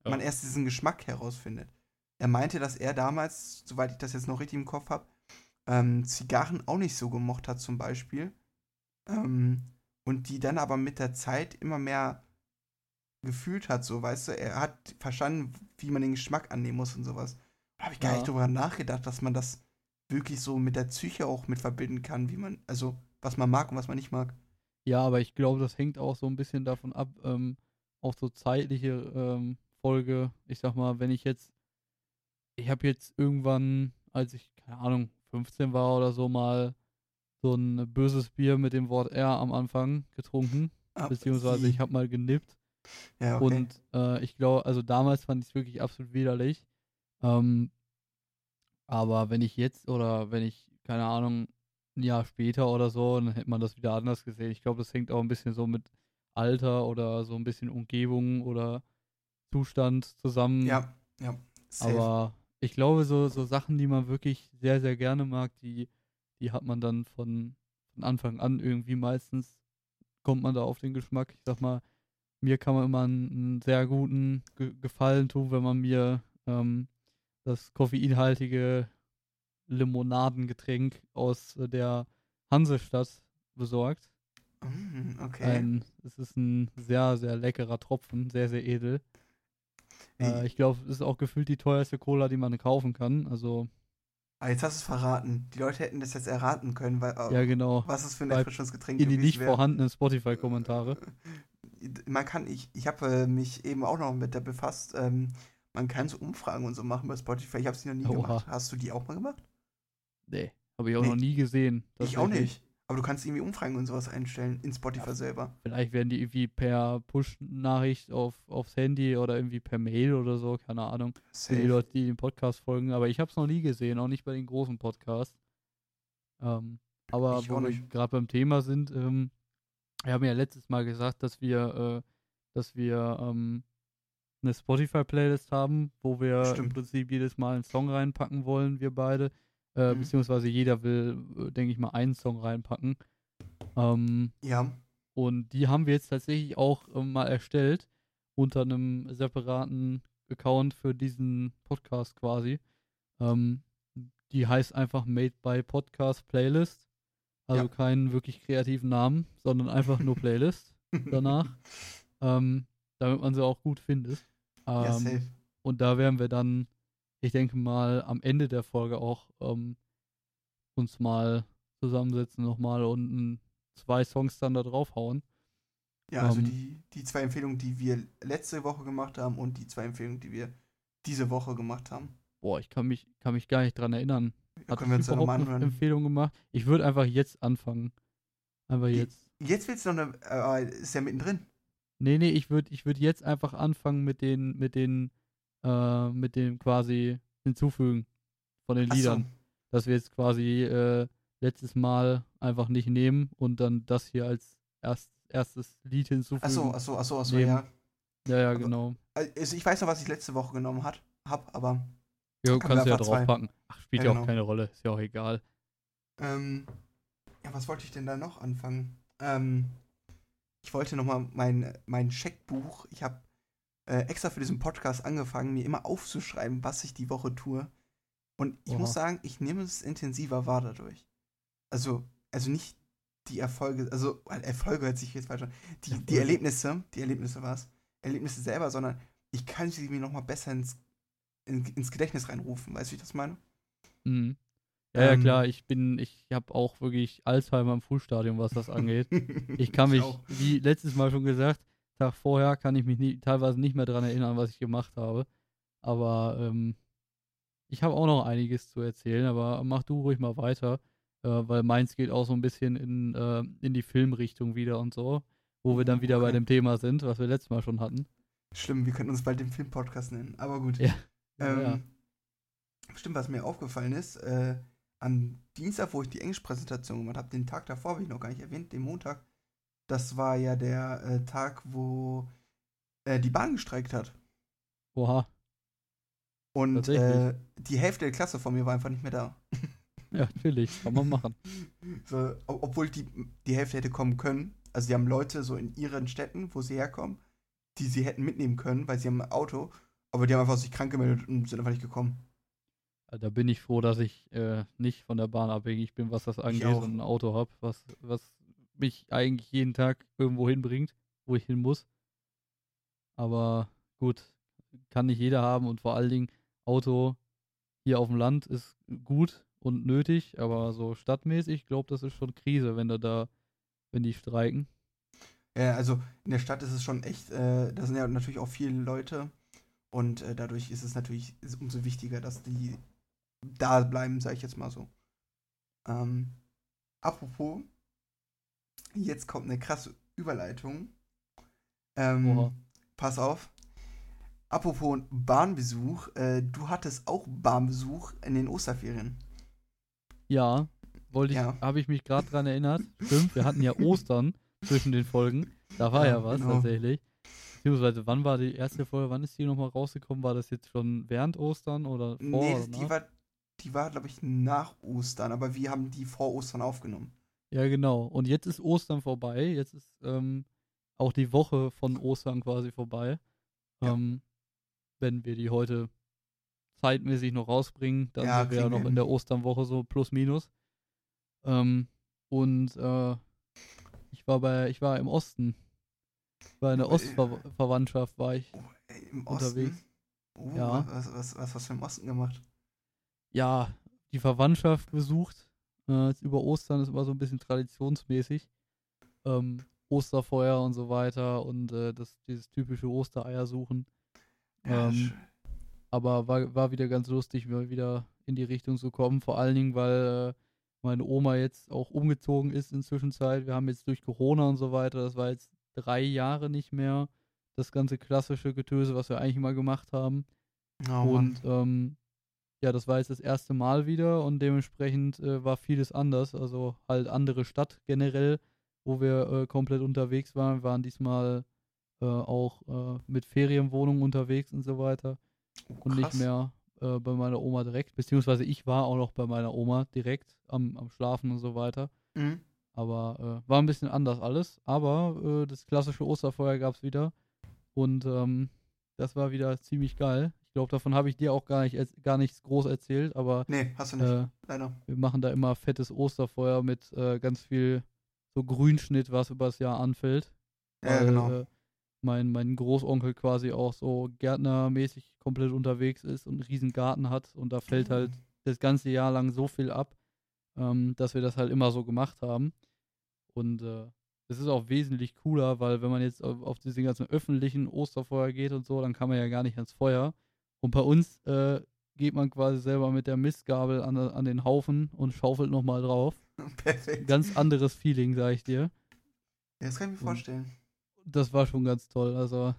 Ja. man erst diesen Geschmack herausfindet. Er meinte, dass er damals, soweit ich das jetzt noch richtig im Kopf habe, ähm, Zigarren auch nicht so gemocht hat zum Beispiel. Ähm, und die dann aber mit der Zeit immer mehr gefühlt hat, so, weißt du, er hat verstanden, wie man den Geschmack annehmen muss und sowas. Da habe ich gar Ja. nicht drüber nachgedacht, dass man das wirklich so mit der Psyche auch mit verbinden kann, wie man, also was man mag und was man nicht mag. ja, aber ich glaube, das hängt auch so ein bisschen davon ab, ähm, auch so zeitliche ähm, Folge. Ich sag mal, wenn ich jetzt, ich habe jetzt irgendwann, als ich, keine Ahnung, 15 war oder so, mal so ein böses Bier mit dem Wort R am Anfang getrunken. Ah, Beziehungsweise ich habe mal genippt. ja, okay. Und äh, ich glaube, also damals fand ich es wirklich absolut widerlich. Ähm, aber wenn ich jetzt oder wenn ich, keine Ahnung, ein Jahr später oder so, dann hätte man das wieder anders gesehen. Ich glaube, das hängt auch ein bisschen so mit Alter oder so ein bisschen Umgebung oder Zustand zusammen. ja, ja. safe. Aber ich glaube, so, so Sachen, die man wirklich sehr, sehr gerne mag, die, die hat man dann von, von Anfang an irgendwie meistens, kommt man da auf den Geschmack. Ich sag mal, mir kann man immer einen, sehr guten Ge Gefallen tun, wenn man mir ähm, das koffeinhaltige Limonadengetränk aus der Hansestadt besorgt. Mm, okay. Ein, es ist ein sehr, sehr leckerer Tropfen, sehr, sehr edel. Äh, ich glaube, es ist auch gefühlt die teuerste Cola, die man kaufen kann. Also, ah, jetzt hast du es verraten. Die Leute hätten das jetzt erraten können, weil äh, ja, genau. was es für ein Bei- Erfrischungsgetränk In die nicht wär. vorhandenen Spotify-Kommentare. Man kann, ich, ich habe äh, mich eben auch noch mit der befasst. Ähm, man kann so Umfragen und so machen bei Spotify. Ich habe sie noch nie Oha. gemacht. Hast du die auch mal gemacht? Nee, habe ich auch Nee. noch nie gesehen. ich auch nicht. Aber du kannst irgendwie Umfragen und sowas einstellen in Spotify Ja. selber. Vielleicht werden die irgendwie per Push-Nachricht auf, aufs Handy oder irgendwie per Mail oder so, keine Ahnung. Für die Safe. Leute, die den Podcast folgen. Aber ich habe es noch nie gesehen, auch nicht bei den großen Podcasts. Ähm, aber Ich wo wir gerade beim Thema sind, ähm, wir haben ja letztes Mal gesagt, dass wir, äh, dass wir ähm, eine Spotify-Playlist haben, wo wir im Stimmt. Prinzip jedes Mal einen Song reinpacken wollen, wir beide. Äh, Mhm. Beziehungsweise jeder will, äh, denke ich mal, einen Song reinpacken. Ähm, Ja, und die haben wir jetzt tatsächlich auch äh, mal erstellt unter einem separaten Account für diesen Podcast quasi. Ähm, die heißt einfach Made by Podcast Playlist. Also Ja. keinen wirklich kreativen Namen, sondern einfach nur Playlist danach. ähm, damit man sie auch gut findet. ja, Ähm, safe. und da werden wir dann, ich denke mal, am Ende der Folge auch ähm, uns mal zusammensetzen nochmal und zwei Songs dann da draufhauen. Ja, also ähm, die, die zwei Empfehlungen, die wir letzte Woche gemacht haben und die zwei Empfehlungen, die wir diese Woche gemacht haben. Boah, ich kann mich, kann mich gar nicht dran erinnern. Hat können wir uns überhaupt nochmal eine. Empfehlung gemacht? Ich würde einfach jetzt anfangen. Einfach Die- jetzt. Jetzt willst du noch eine, äh, ist ja mittendrin. Nee, nee, ich würde ich würd jetzt einfach anfangen mit den, mit den, äh, mit dem quasi hinzufügen von den Ach so. Liedern. Dass wir jetzt quasi äh, letztes Mal einfach nicht nehmen und dann das hier als erst, erstes Lied hinzufügen. Achso, achso, achso, achso, ja. Ja, ja, aber- genau. Also ich weiß noch, was ich letzte Woche genommen hat, hab, aber Ja, kannst du ja einfach zwei. draufpacken. Ach, spielt Ja, ja, auch genau. keine Rolle. Ist ja auch egal. ähm, ja, was wollte ich denn da noch anfangen? Ähm, ich wollte nochmal mein, mein Scheckbuch, ich habe äh, extra für diesen Podcast angefangen, mir immer aufzuschreiben, was ich die Woche tue. Und ich Oha. muss sagen, ich nehme es intensiver wahr dadurch. Also, also nicht die Erfolge, also äh, Erfolge hört sich jetzt falsch an. Die, die. Erlebnisse, die Erlebnisse war es, Erlebnisse selber, sondern ich kann sie mir nochmal besser ins, in, ins Gedächtnis reinrufen. Weißt du, wie ich das meine? Mhm. Ja, ja, Ähm, klar. Ich bin, ich habe auch wirklich Alzheimer im Frühstadium, was das angeht. Ich kann mich, auch. wie letztes Mal schon gesagt, Tag vorher kann ich mich nie, teilweise nicht mehr daran erinnern, was ich gemacht habe. Aber ähm, ich habe auch noch einiges zu erzählen, aber mach du ruhig mal weiter, äh, weil meins geht auch so ein bisschen in, äh, in die Filmrichtung wieder und so, wo wir dann wieder bei Okay. dem Thema sind, was wir letztes Mal schon hatten. Schlimm, wir könnten uns bald den Filmpodcast nennen. Aber gut. Ja. Ähm, Ja. Stimmt, was mir aufgefallen ist, äh, am Dienstag, wo ich die Englischpräsentation gemacht habe, den Tag davor habe ich noch gar nicht erwähnt, den Montag, das war ja der äh, Tag, wo äh, die Bahn gestreikt hat. Oha, Und äh, die Hälfte der Klasse von mir war einfach nicht mehr da. ja, natürlich, kann man machen. So, ob- obwohl die, die Hälfte hätte kommen können. Also die haben Leute so in ihren Städten, wo sie herkommen, die sie hätten mitnehmen können, weil sie haben ein Auto, aber die haben einfach sich krank gemeldet und sind einfach nicht gekommen. Da bin ich froh, dass ich äh, nicht von der Bahn abhängig bin, was das angeht und ein Auto habe, was, was mich eigentlich jeden Tag irgendwo hinbringt, wo ich hin muss. Aber gut, kann nicht jeder haben und vor allen Dingen Auto hier auf dem Land ist gut und nötig, aber so stadtmäßig, ich glaube, das ist schon Krise, wenn da da, wenn die streiken. Ja, also in der Stadt ist es schon echt, äh, da sind ja natürlich auch viele Leute und äh, dadurch ist es natürlich ist umso wichtiger, dass die da bleiben, sag ich jetzt mal so. Ähm, apropos, jetzt kommt eine krasse Überleitung. Ähm, pass auf. Apropos Bahnbesuch, äh, du hattest auch Bahnbesuch in den Osterferien. Ja, wollte ich, Ja. habe ich mich gerade dran erinnert. Stimmt, wir hatten ja Ostern zwischen den Folgen. Da war ja, Ja, was genau. tatsächlich. Beziehungsweise, wann war die erste Folge? Wann ist die nochmal rausgekommen? War das jetzt schon während Ostern oder vor nee, oder die war, die war glaube ich, nach Ostern, aber wir haben die vor Ostern aufgenommen. Ja, genau. Und jetzt ist Ostern vorbei. Jetzt ist ähm, auch die Woche von Ostern quasi vorbei. Ja. Ähm, wenn wir die heute zeitmäßig noch rausbringen, dann Ja, sind wir ja noch in der Osternwoche so plus minus. Ähm, und äh, ich war bei, ich war im Osten. Ich war in der Äh, Ostverwandtschaft, war ich. Ey, Im Unterwegs. Osten? Oh, Ja. Was, was, was hast du im Osten gemacht? ja, die Verwandtschaft besucht. Äh, über Ostern ist immer so ein bisschen traditionsmäßig. Ähm, Osterfeuer und so weiter und äh, das, dieses typische Ostereier suchen. Ja, Ähm, Aber war, war wieder ganz lustig, mal wieder in die Richtung zu kommen. Vor allen Dingen, weil äh, meine Oma jetzt auch umgezogen ist inzwischen Zeit. Wir haben jetzt durch Corona und so weiter, das war jetzt drei Jahre nicht mehr das ganze klassische Getöse, was wir eigentlich immer gemacht haben. oh. Und ähm, ja, das war jetzt das erste Mal wieder und dementsprechend äh, war vieles anders. Also halt andere Stadt generell, wo wir äh, komplett unterwegs waren. Wir waren diesmal äh, auch äh, mit Ferienwohnungen unterwegs und so weiter. Oh, und nicht mehr äh, bei meiner Oma direkt. Beziehungsweise ich war auch noch bei meiner Oma direkt am, am Schlafen und so weiter. Mhm. Aber äh, war ein bisschen anders alles. Aber das klassische Osterfeuer gab es wieder. Und ähm, das war wieder ziemlich geil. Ich glaube, davon habe ich dir auch gar, nicht, gar nichts groß erzählt. Aber Nee, hast du nicht. äh, Leider. wir machen da immer fettes Osterfeuer mit äh, ganz viel so Grünschnitt, was übers Jahr anfällt. Ja, weil, genau. Äh, mein, mein Großonkel quasi auch so gärtnermäßig komplett unterwegs ist und einen riesen Garten hat und da fällt halt das ganze Jahr lang so viel ab, ähm, dass wir das halt immer so gemacht haben. Und äh, das ist auch wesentlich cooler, weil wenn man jetzt auf, auf diese ganzen öffentlichen Osterfeuer geht und so, dann kann man ja gar nicht ans Feuer. Und bei uns äh, geht man quasi selber mit der Mistgabel an, an den Haufen und schaufelt nochmal drauf. Perfekt. Ganz anderes Feeling, sag ich dir. Ja, das kann ich mir Und- vorstellen. Das war schon ganz toll. Also,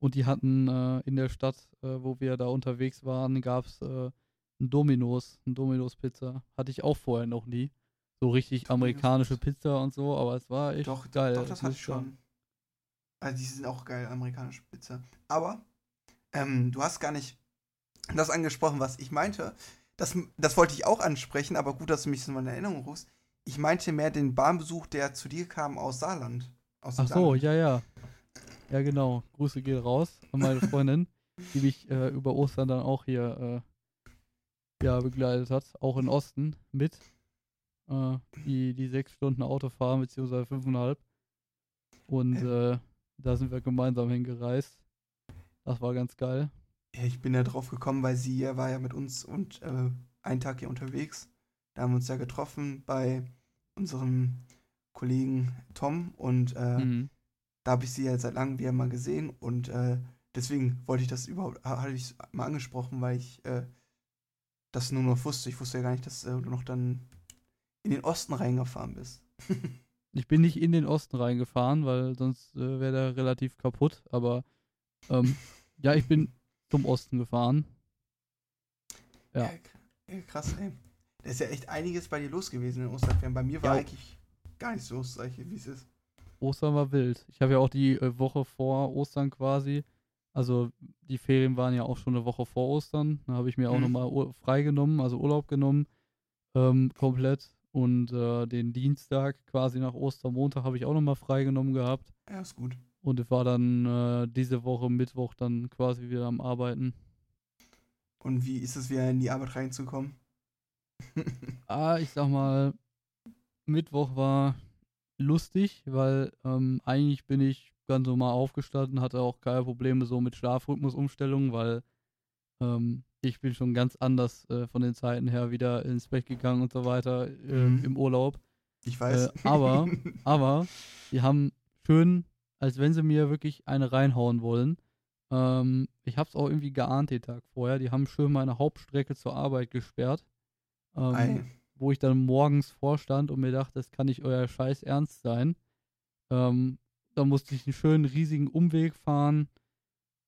und die hatten äh, in der Stadt, äh, wo wir da unterwegs waren, gab es äh, ein Dominos, ein Dominos-Pizza. Hatte ich auch vorher noch nie. So richtig Domino's amerikanische Pizza. Und so, aber es war echt Doch, geil. doch, das hatte ich schon. Also die sind auch geil, amerikanische Pizza. Aber ähm, du hast gar nicht das angesprochen, was ich meinte. Das, das wollte ich auch ansprechen, aber gut, dass du mich so in Erinnerung rufst. Ich meinte mehr den Bahnbesuch, der zu dir kam aus Saarland. Aus Ach so, Saarland. ja, ja. Ja, genau. Grüße gehen raus an meine Freundin, die mich äh, über Ostern dann auch hier äh, ja, begleitet hat, auch in Osten mit. Äh, die, die sechs Stunden Auto fahren, beziehungsweise fünfeinhalb. Und äh, da sind wir gemeinsam hingereist. Das war ganz geil. Ja, ich bin ja drauf gekommen, weil sie ja war ja mit uns und äh, einen Tag hier unterwegs. Da haben wir uns ja getroffen bei unserem Kollegen Tom und äh, Mhm. da habe ich sie ja seit langem wieder mal gesehen und äh, deswegen wollte ich das überhaupt, ha- hatte ich mal angesprochen, weil ich äh, das nur noch wusste. Ich wusste ja gar nicht, dass äh, du noch dann in den Osten reingefahren bist. Ich bin nicht in den Osten reingefahren, weil sonst äh, wäre der relativ kaputt. Aber ähm, ja, ich bin zum Osten gefahren. Ja. ja, krass, ey. Da ist ja echt einiges bei dir los gewesen in Osterferien. Bei mir war Ja. eigentlich gar nicht so, sag ich, wie es ist. Ostern war wild. Ich habe ja auch die äh, Woche vor Ostern quasi, also die Ferien waren ja auch schon eine Woche vor Ostern. Da habe ich mir auch Mhm. nochmal Ur frei genommen, also Urlaub genommen, ähm, komplett. Und äh, den Dienstag quasi nach Ostermontag habe ich auch nochmal frei genommen gehabt. Ja, ist gut. Und ich war dann äh, diese Woche Mittwoch dann quasi wieder am Arbeiten. Und wie ist es wieder in die Arbeit reinzukommen? Ah, ich sag mal, Mittwoch war lustig, weil ähm, eigentlich bin ich ganz normal aufgestanden, hatte auch keine Probleme so mit Schlafrhythmusumstellungen, weil ähm, ich bin schon ganz anders äh, von den Zeiten her wieder ins Bett gegangen und so weiter ähm, Mhm. im Urlaub. Ich weiß. Äh, aber- Aber die haben schön, als wenn sie mir wirklich eine reinhauen wollen. Ähm, ich hab's auch irgendwie geahnt den Tag vorher. Die haben schön meine Hauptstrecke zur Arbeit gesperrt. Ähm, wo ich dann morgens vorstand und mir dachte, das kann nicht euer Scheiß ernst sein. Ähm, da musste ich einen schönen riesigen Umweg fahren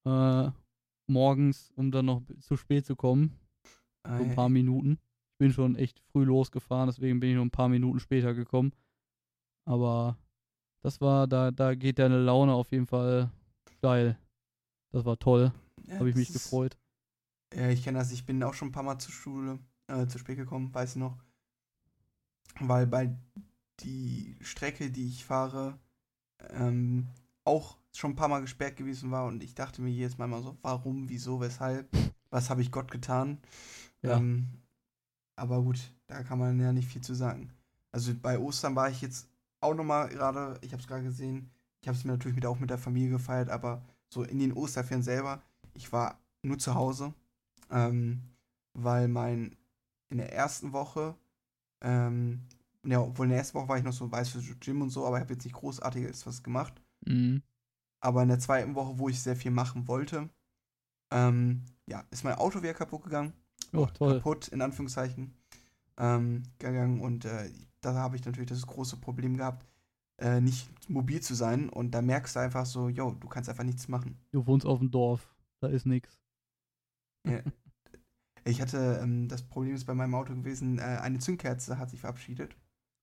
äh, morgens, um dann noch zu spät zu kommen. So ein Ei. paar Minuten. Ich bin schon echt früh losgefahren, deswegen bin ich noch ein paar Minuten später gekommen. Aber das war, da, da geht deine Laune auf jeden Fall steil. Das war toll, Ja, habe ich mich ist- gefreut. Ja, ich kenne das. Ich bin auch schon ein paar Mal zur Schule, äh, zu spät gekommen, weiß ich noch. Weil bei die Strecke, die ich fahre, ähm, auch schon ein paar Mal gesperrt gewesen war und ich dachte mir jedes Mal mal so, warum, wieso, weshalb, was habe ich Gott getan? Ja. Ähm, aber gut, da kann man ja nicht viel zu sagen. Also bei Ostern war ich jetzt auch nochmal gerade, ich habe es gerade gesehen, ich habe es mir natürlich mit, auch mit der Familie gefeiert, aber so in den Osterferien selber, ich war nur zu Hause, ähm, weil mein in der ersten Woche, ähm, ja, obwohl in der ersten Woche war ich noch so weiß für Gym und so, aber ich habe jetzt nicht großartiges was gemacht. Mhm. Aber in der zweiten Woche, wo ich sehr viel machen wollte, ähm, ja, ist mein Auto wieder kaputt gegangen. Oh, toll. Kaputt, in Anführungszeichen, ähm, gegangen. Und äh, da habe ich natürlich das große Problem gehabt, äh, nicht mobil zu sein. Und da merkst du einfach so, yo, du kannst einfach nichts machen. Du wohnst auf dem Dorf, da ist nix. Ja. Ich hatte, ähm, das Problem ist bei meinem Auto gewesen, äh, eine Zündkerze hat sich verabschiedet.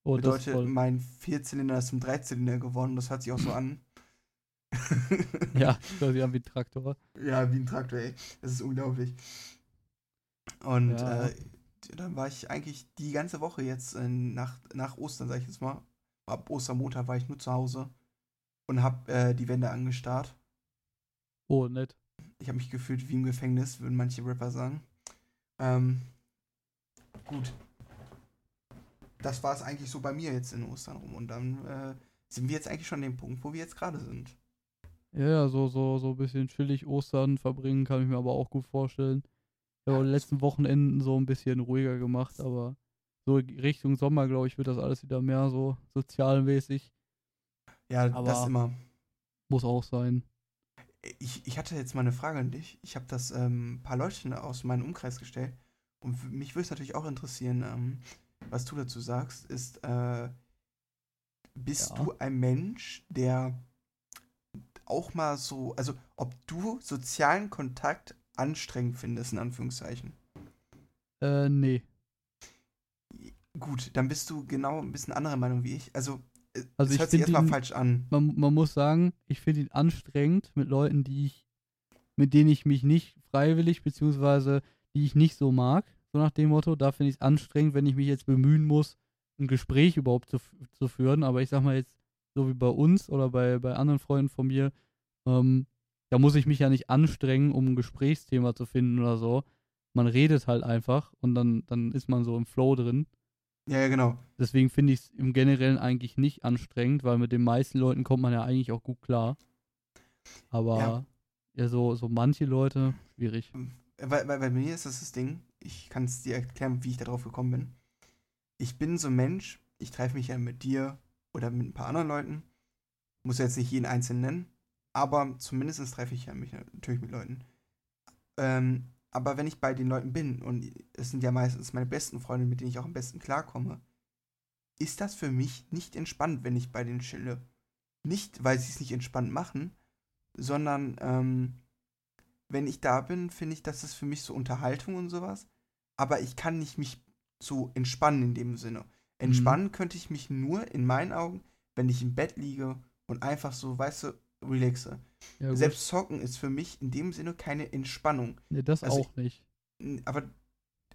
Oh, das Bedeutet, mein Vierzylinder ist zum Dreizylinder geworden. Das hört sich auch so an. ja, quasi an wie ein Traktor. Ja, wie ein Traktor, ey. Das ist unglaublich. Und Ja. äh, dann war ich eigentlich die ganze Woche jetzt äh, nach, nach Ostern, sag ich jetzt mal. Ab Ostermontag war ich nur zu Hause und hab äh, die Wände angestarrt. Oh, nett. Ich habe mich gefühlt wie im Gefängnis, würden manche Rapper sagen. Ähm, gut. Das war es eigentlich so bei mir jetzt in Ostern rum. Und dann äh, sind wir jetzt eigentlich schon an dem Punkt, wo wir jetzt gerade sind. Ja, ja, so, so, so ein bisschen chillig Ostern verbringen kann ich mir aber auch gut vorstellen. Die letzten Wochenenden so ein bisschen ruhiger gemacht, aber so Richtung Sommer, glaube ich, wird das alles wieder mehr so sozialmäßig. Ja, das Aber- immer. Muss auch sein. Ich, ich hatte jetzt mal eine Frage an dich. Ich habe das ähm, ein paar Leute aus meinem Umkreis gestellt. Und mich würde es natürlich auch interessieren, ähm, was du dazu sagst. Ist, äh, bist Ja. du ein Mensch, der auch mal so, also ob du sozialen Kontakt anstrengend findest, in Anführungszeichen? Äh, nee. Gut, dann bist du genau ein bisschen anderer Meinung wie ich. Also, äh, Also es ich hört sich erstmal ihn- falsch an. Man, man muss sagen, ich finde ihn anstrengend mit Leuten, die ich, mit denen ich mich nicht freiwillig, beziehungsweise die ich nicht so mag, so nach dem Motto. Da finde ich es anstrengend, wenn ich mich jetzt bemühen muss, ein Gespräch überhaupt zu, zu führen. Aber ich sag mal jetzt, so wie bei uns oder bei, bei anderen Freunden von mir, ähm, da muss ich mich ja nicht anstrengen, um ein Gesprächsthema zu finden oder so. Man redet halt einfach und dann, dann ist man so im Flow drin. Ja, ja, genau. Deswegen finde ich es im Generellen eigentlich nicht anstrengend, weil mit den meisten Leuten kommt man ja eigentlich auch gut klar. Aber Ja. ja, so, so manche Leute, schwierig. Weil, weil bei mir ist das das Ding, ich kann es dir erklären, wie ich darauf gekommen bin. Ich bin so ein Mensch, ich treffe mich ja mit dir oder mit ein paar anderen Leuten. Muss jetzt nicht jeden einzelnen nennen, aber zumindest treffe ich ja mich natürlich mit Leuten. Ähm, aber wenn ich bei den Leuten bin, und es sind ja meistens meine besten Freunde, mit denen ich auch am besten klarkomme, ist das für mich nicht entspannt, wenn ich bei denen chille. Nicht, weil sie es nicht entspannt machen, sondern ähm, wenn ich da bin, finde ich, das ist für mich so Unterhaltung und sowas. Aber ich kann nicht mich so entspannen in dem Sinne. Entspannen könnte ich mich nur in meinen Augen, wenn ich im Bett liege und einfach so, weißt du, relaxe. Ja. Selbst Zocken ist für mich in dem Sinne keine Entspannung. nee, das also auch nicht. N- Aber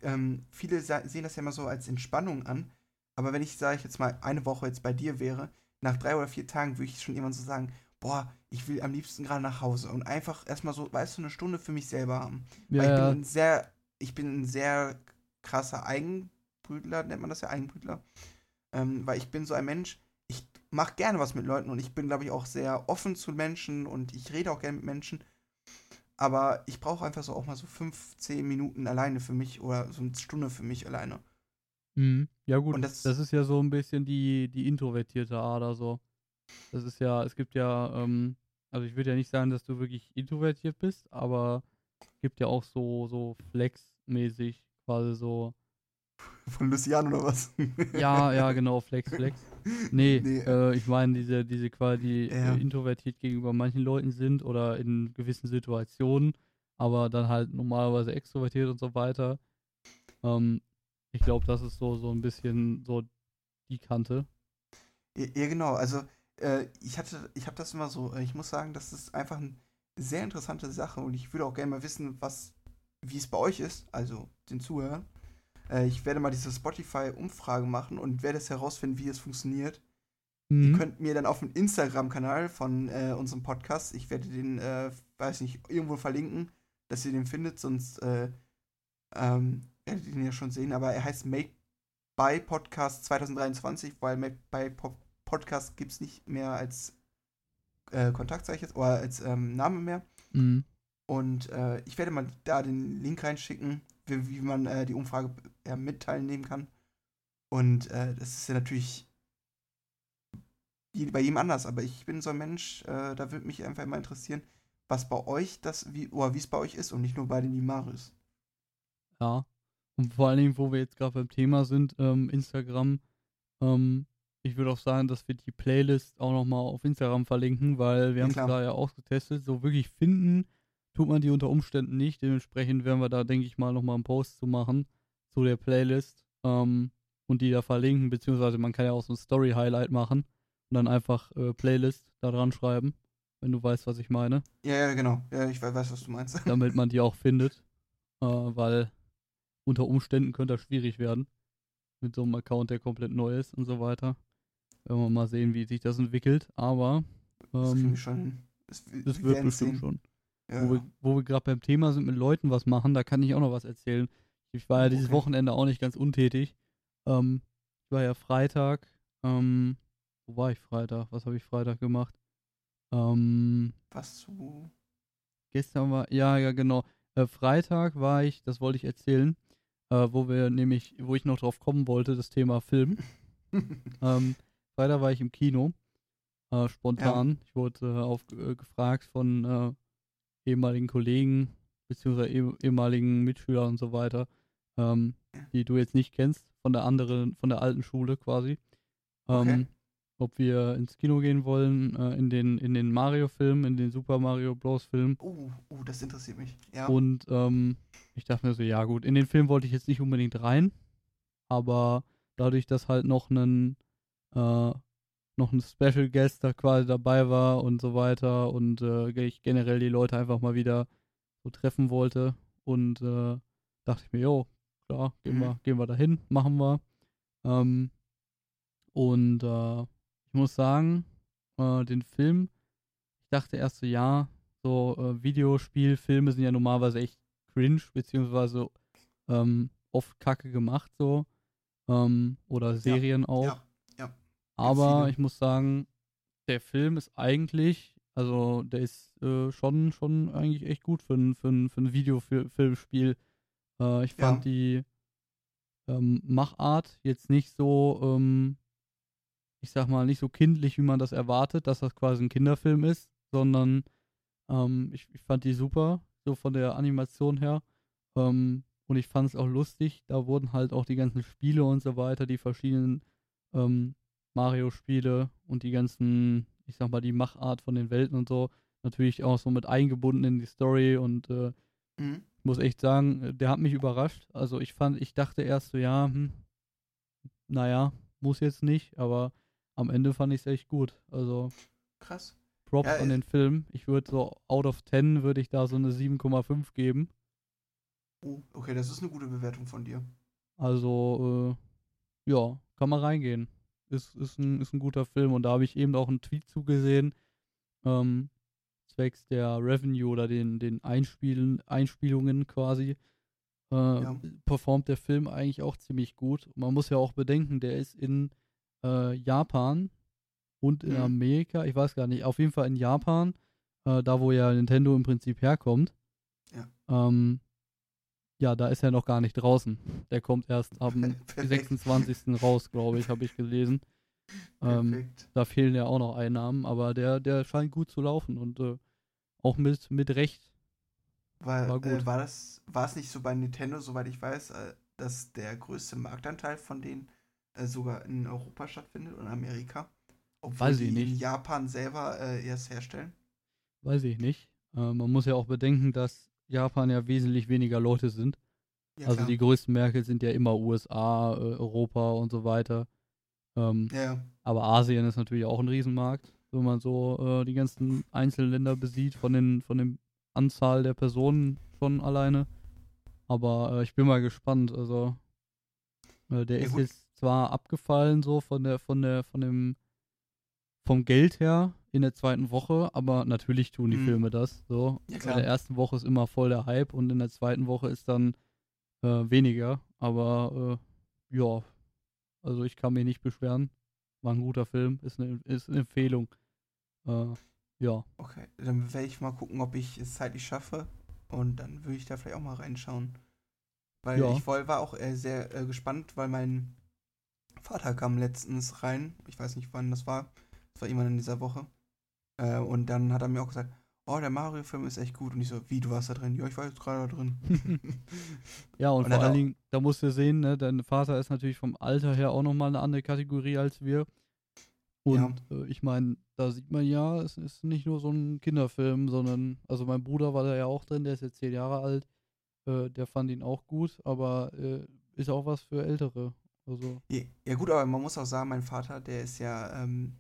ähm, viele sehen das ja immer so als Entspannung an. Aber wenn ich, sage ich jetzt mal, eine Woche jetzt bei dir wäre, nach drei oder vier Tagen würde ich schon irgendwann so sagen, boah, ich will am liebsten gerade nach Hause und einfach erstmal so, weißt du, eine Stunde für mich selber haben. Ja, Weil ich bin ein sehr, ich bin ein sehr krasser Eigenbrütler, nennt man das ja Eigenbrütler. Ähm, weil ich bin so ein Mensch, ich mache gerne was mit Leuten und ich bin, glaube ich, auch sehr offen zu Menschen und ich rede auch gerne mit Menschen. Aber ich brauche einfach so auch mal so fünf, zehn Minuten alleine für mich oder so eine Stunde für mich alleine. mhm. ja gut, Und das, das- ist ja so ein bisschen die, die introvertierte Ader so. Das ist ja, es gibt ja, ähm, also ich würde ja nicht sagen, dass du wirklich introvertiert bist, aber es gibt ja auch so, so flexmäßig quasi so, Von Lucian oder was? ja, ja, genau, Flex, Flex. Nee, Nee. Äh, ich meine, diese, diese quasi die Ja. äh, introvertiert gegenüber manchen Leuten sind oder in gewissen Situationen, aber dann halt normalerweise extrovertiert und so weiter. Ähm, ich glaube, das ist so, so ein bisschen so die Kante. Ja, ja, genau. Also, äh, ich hatte, ich habe das immer so, äh, ich muss sagen, das ist einfach eine sehr interessante Sache und ich würde auch gerne mal wissen, was, wie es bei euch ist, also den Zuhörern. Äh, ich werde mal diese Spotify-Umfrage machen und werde es herausfinden, wie es funktioniert. Ihr Mhm. könnt mir dann auf dem Instagram-Kanal von äh, unserem Podcast, ich werde den, äh, weiß nicht, irgendwo verlinken, dass ihr den findet, sonst äh, ähm, werdet ihr ihn ja schon sehen, aber er heißt Made by Podcast 2023, weil Made by Po- Podcast gibt es nicht mehr als äh, Kontakt, sag ich jetzt, oder als ähm, Name mehr. Mhm. Und äh, ich werde mal da den Link reinschicken, wie, wie man äh, die Umfrage ja, mit teilnehmen kann. Und äh, das ist ja natürlich bei jedem anders, aber ich bin so ein Mensch, äh, da würde mich einfach immer interessieren, was bei euch das, wie, oder wie es bei euch ist und nicht nur bei den Limaris. Ja. Und vor allen Dingen, wo wir jetzt gerade beim Thema sind, ähm, Instagram, ähm, ich würde auch sagen, dass wir die Playlist auch nochmal auf Instagram verlinken, weil wir Ja, haben es da ja ausgetestet. So wirklich finden tut man die unter Umständen nicht. Dementsprechend werden wir da, denke ich mal, nochmal einen Post zu machen zu der Playlist ähm, und die da verlinken, beziehungsweise man kann ja auch so ein Story-Highlight machen und dann einfach äh, Playlist da dran schreiben, wenn du weißt, was ich meine. Ja, ja, genau. Ja, ich weiß, was du meinst. damit man die auch findet. Äh, weil unter Umständen könnte das schwierig werden. Mit so einem Account, der komplett neu ist und so weiter. Wenn wir mal sehen, wie sich das entwickelt. Aber das ähm, wir schon. Das, das wird bestimmt schon. Ja. Wo wir, wo wir gerade beim Thema sind, mit Leuten was machen, da kann ich auch noch was erzählen. Ich war ja dieses Okay. Wochenende auch nicht ganz untätig. Ähm, ich war ja Freitag. Ähm, wo war ich Freitag? Was habe ich Freitag gemacht? Ähm, Was zu. gestern war, ja, ja, genau. Äh, Freitag war ich, das wollte ich erzählen, äh, wo wir nämlich, wo ich noch drauf kommen wollte, das Thema Film. Ähm, Freitag war ich im Kino, äh, spontan. Ich wurde äh, auf, äh, von äh, ehemaligen Kollegen, beziehungsweise eh, ehemaligen Mitschülern und so weiter, ähm, die du jetzt nicht kennst, von der anderen, von der alten Schule quasi. Ähm, Okay. Ob wir ins Kino gehen wollen, äh, in den, in den Mario-Film, in den Super Mario Bros. Film. Oh, oh, das interessiert mich. Ja. Und ähm, ich dachte mir so, ja gut, in den Film wollte ich jetzt nicht unbedingt rein, aber dadurch, dass halt noch ein äh, noch ein Special Guest da quasi dabei war und so weiter und äh, ich generell die Leute einfach mal wieder so treffen wollte und äh, dachte ich mir, jo, klar, gehen Mhm. wir, gehen wir dahin, machen wir. Ähm, und äh, ich muss sagen, äh, den Film, ich dachte erst so, ja, so äh, Videospielfilme sind ja normalerweise echt cringe, beziehungsweise ähm, oft kacke gemacht so. Ähm, oder Serien auch. ja. Aber ich muss sagen, der Film ist eigentlich, also der ist äh, schon, schon eigentlich echt gut für ein, für ein, für ein Videofilmspiel. Äh, ich fand Ja. die ähm, Machart jetzt nicht so, ähm, ich sag mal, nicht so kindlich, wie man das erwartet, dass das quasi ein Kinderfilm ist, sondern ähm, ich, ich fand die super, so von der Animation her. Ähm, und ich fand es auch lustig. Da wurden halt auch die ganzen Spiele und so weiter, die verschiedenen ähm, Mario-Spiele und die ganzen, ich sag mal, die Machart von den Welten und so, natürlich auch so mit eingebunden in die Story und äh, Mhm. ich muss echt sagen, der hat mich überrascht. Also ich fand, ich dachte erst so, ja, hm, naja, muss jetzt nicht, aber am Ende fand ich es echt gut. Also Krass. Props Ja, an den Film. Ich würde so out of 10 würde ich da so eine 7,5 geben. Oh, okay, das ist eine gute Bewertung von dir. Also, äh, ja, kann man reingehen. Ist, ist, ein, ist ein guter Film und da habe ich eben auch einen Tweet zugesehen, ähm, zwecks der Revenue oder den, den Einspielen, Einspielungen quasi. Äh, Ja. Performt der Film eigentlich auch ziemlich gut. Man muss ja auch bedenken, der ist in äh, Japan und in Mhm. Amerika, ich weiß gar nicht, auf jeden Fall in Japan, äh, da wo ja Nintendo im Prinzip herkommt. Ja. Ähm, ja, da ist er noch gar nicht draußen. Der kommt erst am Perfekt. 26. raus, glaube ich, habe ich gelesen. Ähm, da fehlen ja auch noch Einnahmen, aber der, der scheint gut zu laufen und äh, auch mit, mit Recht. War, war äh, war das, war es nicht so bei Nintendo, soweit ich weiß, äh, dass der größte Marktanteil von denen äh, sogar in Europa stattfindet und Amerika? Obwohl Weiß ich die in nicht. Japan selber äh, erst herstellen? Weiß ich nicht. Äh, man muss ja auch bedenken, dass Japan ja wesentlich weniger Leute sind. Ja, also klar. die größten Märkte sind ja immer USA, äh, Europa und so weiter. Ähm, Ja, Aber Asien ist natürlich auch ein Riesenmarkt, wenn man so äh, die ganzen Einzelländer besieht, von den von der Anzahl der Personen schon alleine. Aber äh, ich bin mal gespannt. Also äh, der Ja, ist gut. jetzt zwar abgefallen so von der von der von dem vom Geld her in der zweiten Woche, aber natürlich tun die Mhm. Filme das so. Ja, in der ersten Woche ist immer voll der Hype und in der zweiten Woche ist dann äh, weniger. Aber äh, ja, also ich kann mich nicht beschweren. War ein guter Film, ist eine, ist eine Empfehlung. Äh, ja, okay. Dann werde ich mal gucken, ob ich es zeitlich schaffe. Und dann würde ich da vielleicht auch mal reinschauen. Weil Ja. ich war auch äh, sehr äh, gespannt, weil mein Vater kam letztens rein. Ich weiß nicht, wann das war. Das war irgendwann in dieser Woche. Äh, und dann hat er mir auch gesagt, oh, der Mario-Film ist echt gut. Und ich so, wie, du warst da drin? Ja, ich war jetzt gerade da drin. ja und, Und vor allen Dingen, da musst du sehen, ne, dein Vater ist natürlich vom Alter her auch nochmal eine andere Kategorie als wir. Und äh, ich meine, da sieht man ja, es ist nicht nur so ein Kinderfilm, sondern, also mein Bruder war da ja auch drin, der ist jetzt zehn Jahre alt. Äh, der fand ihn auch gut, aber äh, ist auch was für Ältere. Also, Ja, ja gut, aber man muss auch sagen, mein Vater, der ist ja, ähm,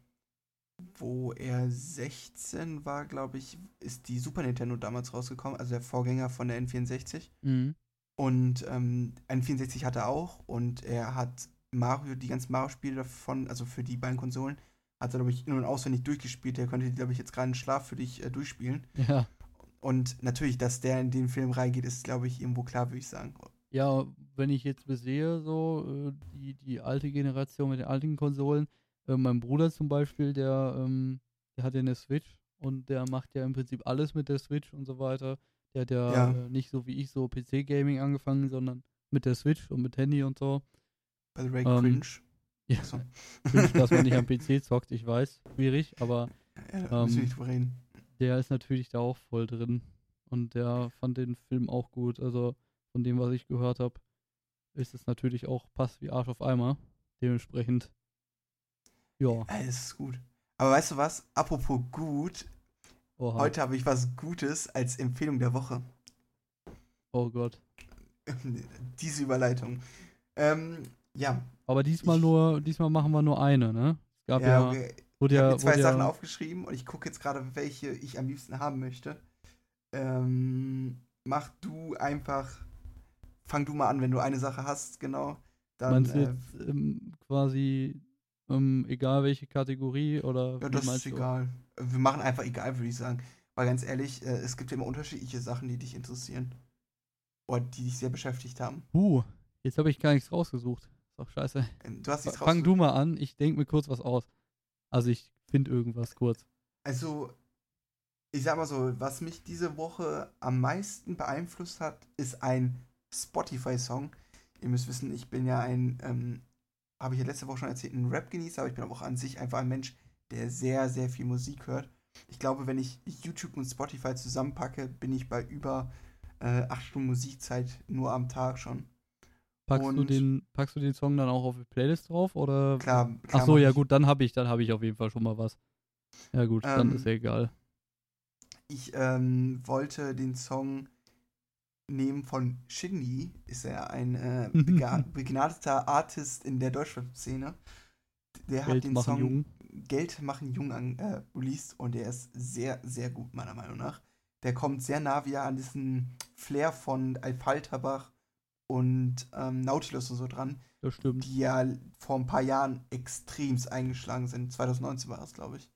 wo er 16 war, glaube ich, ist die Super Nintendo damals rausgekommen, also der Vorgänger von der N64. Mhm. Und ähm, N64 hatte er auch und er hat Mario, die ganzen Mario-Spiele davon, also für die beiden Konsolen, hat er, glaube ich, in- und auswendig durchgespielt. Der könnte die, glaube ich, jetzt gerade in Schlaf für dich äh, durchspielen. Ja. Und natürlich, dass der in den Film reingeht, ist, glaube ich, irgendwo klar, würde ich sagen. Ja, wenn ich jetzt besehe, so, äh, die, die alte Generation mit den alten Konsolen, äh, mein Bruder zum Beispiel, der, ähm, der hat ja eine Switch und der macht ja im Prinzip alles mit der Switch und so weiter. Der hat ja, Ja. Äh, nicht so wie ich so PC-Gaming angefangen, sondern mit der Switch und mit Handy und so. By the way, Ähm, cringe. Ja, Achso. Wünsch, dass man nicht am PC zockt, ich weiß, schwierig, aber Ja, ähm, der ist natürlich da auch voll drin. Und der fand den Film auch gut. Also von dem, was ich gehört habe, ist es natürlich auch passt wie Arsch auf Eimer. Dementsprechend, ja, es ist gut. Aber weißt du was? Apropos gut, oha. heute habe ich was Gutes als Empfehlung der Woche. Oh Gott. Diese Überleitung. Ähm, ja. Aber diesmal Ich- nur, diesmal machen wir nur eine, ne? Es gab Ja, ja, okay. wurde Ich habe mir zwei Sachen ja aufgeschrieben und ich gucke jetzt gerade, welche ich am liebsten haben möchte. Ähm, mach du einfach. Fang du mal an, wenn du eine Sache hast, genau. Dann, meinst du äh, jetzt ähm, quasi, ähm, egal welche Kategorie oder ja, das ist meinst du? egal. Wir machen einfach egal, würde ich sagen. Weil ganz ehrlich, äh, es gibt ja immer unterschiedliche Sachen, die dich interessieren. Oder die dich sehr beschäftigt haben. Uh, jetzt habe ich gar nichts rausgesucht. Ist doch scheiße. Ähm, Du hast nichts Fang du mal an, ich denke mir kurz was aus. Also ich finde irgendwas kurz. Also, ich sag mal so, was mich diese Woche am meisten beeinflusst hat, ist ein Spotify-Song. Ihr müsst wissen, ich bin ja ein, ähm, habe ich ja letzte Woche schon erzählt, ein Rap-Genießer, aber ich bin auch an sich einfach ein Mensch, der sehr, sehr viel Musik hört. Ich glaube, wenn ich YouTube und Spotify zusammenpacke, bin ich bei über äh, acht Stunden Musikzeit nur am Tag schon. Packst du Und- den, packst du den Song dann auch auf die Playlist drauf oder? Klar, klar Ach so, ja gut, dann habe ich, dann habe ich auf jeden Fall schon mal was. Ja gut, dann Ähm, ist ja egal. Ich ähm, wollte den Song nehmen von Shindy. Ist er ein äh, begnadeter Artist in der Deutschrap-Szene. Der hat Geld den machen Song jung. Geld machen jung an, äh, released und der ist sehr, sehr gut, meiner Meinung nach. Der kommt sehr nah wieder an diesen Flair von Alfalterbach und ähm, Nautilus und so dran, Das stimmt. die ja vor ein paar Jahren extremst eingeschlagen sind. 2019 war das, glaube ich.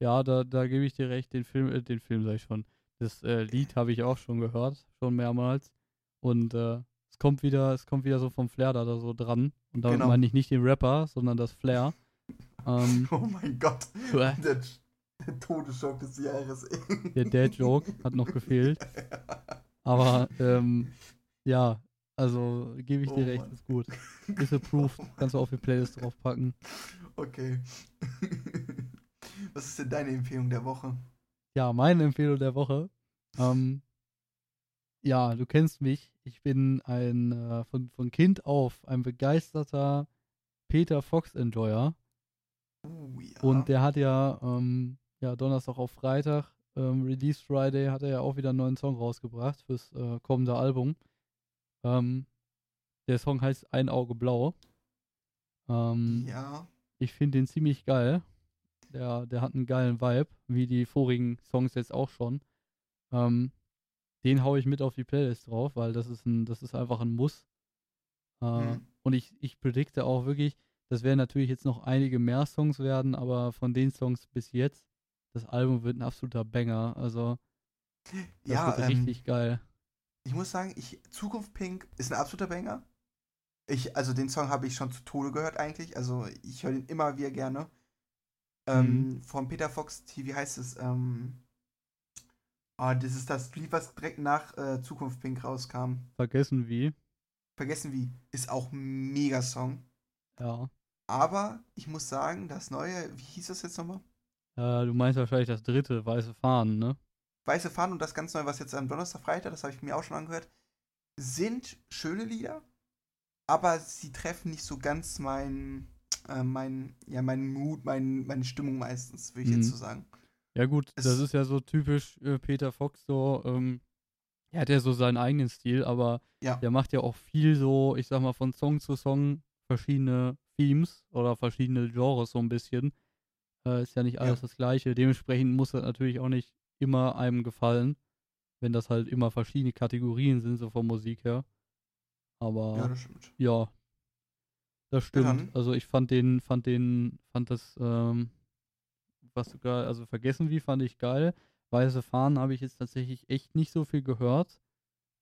Ja, da, da gebe ich dir recht. Den Film, äh, den Film sag ich schon. Das äh, Lied habe ich auch schon gehört, schon mehrmals. Und äh, es kommt wieder, es kommt wieder so vom Flair da, da so dran. Und damit Genau. meine ich nicht den Rapper, sondern das Flair. Ähm, Oh mein Gott. Der, der Todesschock des Jahres. der Dad-Joke hat noch gefehlt. Aber ähm, ja, also gebe ich Oh dir recht, Mann. ist gut. Ist approved, kannst du auf die Playlist draufpacken. Okay. Was ist denn deine Empfehlung der Woche? Ja, meine Empfehlung der Woche. Ähm, ja, du kennst mich. Ich bin ein äh, von, von Kind auf ein begeisterter Peter Fox-Enjoyer. Uh, ja. Und der hat ja, ähm, ja Donnerstag auf Freitag, ähm, Release Friday, hat er ja auch wieder einen neuen Song rausgebracht fürs äh, kommende Album. Ähm, der Song heißt Ein Auge Blau. Ähm, ja. ich finde den ziemlich geil. Der, der hat einen geilen Vibe, wie die vorigen Songs jetzt auch schon. Ähm, den hau ich mit auf die Playlist drauf, weil das ist ein, das ist einfach ein Muss. Äh, Mhm. Und ich, ich predikte auch wirklich, das werden natürlich jetzt noch einige mehr Songs werden, aber von den Songs bis jetzt, das Album wird ein absoluter Banger. Also, das Ja, wird ähm, richtig geil. ich muss sagen, ich, Zukunft Pink ist ein absoluter Banger. Ich, also den Song habe ich schon zu Tode gehört eigentlich. Also ich höre den immer wieder gerne. Ähm, Von Peter Fox, wie heißt es? Ähm, ah, das ist das Lied, was direkt nach äh, Zukunft Pink rauskam. Vergessen wie. Vergessen wie. Ist auch ein mega Song. Ja. Aber ich muss sagen, das neue, wie hieß das jetzt nochmal? Äh, du meinst wahrscheinlich das dritte, Weiße Fahnen, ne? Weiße Fahnen und das ganz neue, was jetzt am Donnerstag, Freitag, das habe ich mir auch schon angehört, sind schöne Lieder, aber sie treffen nicht so ganz mein, äh, mein, ja, meinen Mut, mein, meine Stimmung meistens, würde ich jetzt Mhm. so sagen. Ja gut, Es- das ist ja so typisch äh, Peter Fox so, ähm, er hat ja so seinen eigenen Stil, aber Ja. der macht ja auch viel so, ich sag mal, von Song zu Song verschiedene Themes oder verschiedene Genres so ein bisschen. Äh, ist ja nicht alles Ja. das Gleiche. Dementsprechend muss das natürlich auch nicht immer einem gefallen, wenn das halt immer verschiedene Kategorien sind, so von Musik her. Aber Ja, das stimmt. ja, das stimmt. dann. also ich fand den, fand den, fand das, ähm, was sogar, also vergessen wie fand ich geil. Weiße Fahnen habe ich jetzt tatsächlich echt nicht so viel gehört.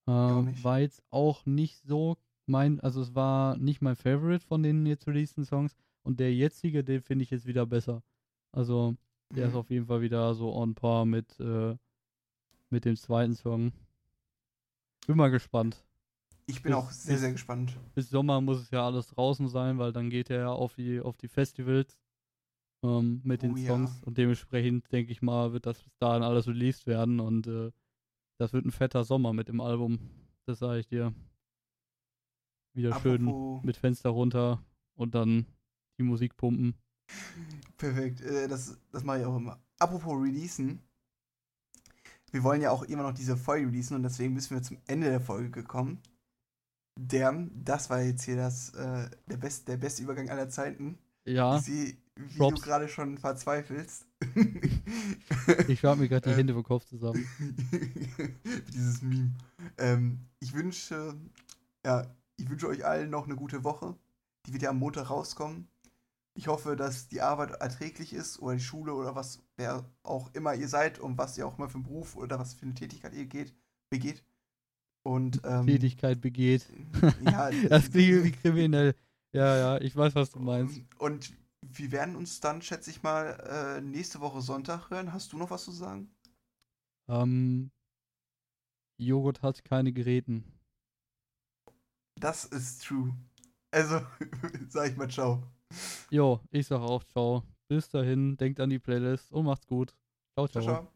Ähm, war jetzt auch nicht so mein, also es war nicht mein Favorite von den jetzt releaseden Songs und der jetzige, den finde ich jetzt wieder besser. Also der ist Mhm. auf jeden Fall wieder so on par mit, äh, mit dem zweiten Song. Bin mal gespannt. Ich bin bis- auch sehr, sehr gespannt. Bis Sommer muss es ja alles draußen sein, weil dann geht er ja auf die, auf die Festivals ähm, mit den Oh ja. Songs und dementsprechend denke ich mal, wird das bis dahin alles released werden und äh, das wird ein fetter Sommer mit dem Album. Das sage ich dir. Wieder schön Apropos, mit Fenster runter und dann die Musik pumpen. perfekt, äh, das, das mache ich auch immer. Apropos Releasen. Wir wollen ja auch immer noch diese Folge releasen und deswegen müssen wir zum Ende der Folge gekommen. Der, das war jetzt hier das, äh, der, best, der beste Übergang aller Zeiten. Ja, Ich sehe, wie Props. du gerade schon verzweifelst. ich schlag mir gerade die Äh, Hände vom Kopf zusammen. Dieses Meme. Ähm, ich wünsche, ja, ich wünsche euch allen noch eine gute Woche. Die wird ja am Montag rauskommen. Ich hoffe, dass die Arbeit erträglich ist oder die Schule oder was, wer auch immer ihr seid und was ihr auch immer für einen Beruf oder was für eine Tätigkeit ihr geht, begeht. Und ähm, Tätigkeit begeht. Ja, Das klingt irgendwie kriminell. Ja, ja, ich weiß, was du meinst. Und wir werden uns dann, schätze ich mal, äh, nächste Woche Sonntag hören. Hast du noch was zu sagen? Ähm, Joghurt hat keine Geräten. Das ist true. Also, sag ich mal ciao. Jo, ich sag auch ciao. Bis dahin, denkt an die Playlist und macht's gut. Ciao, Ciao, ciao. ciao.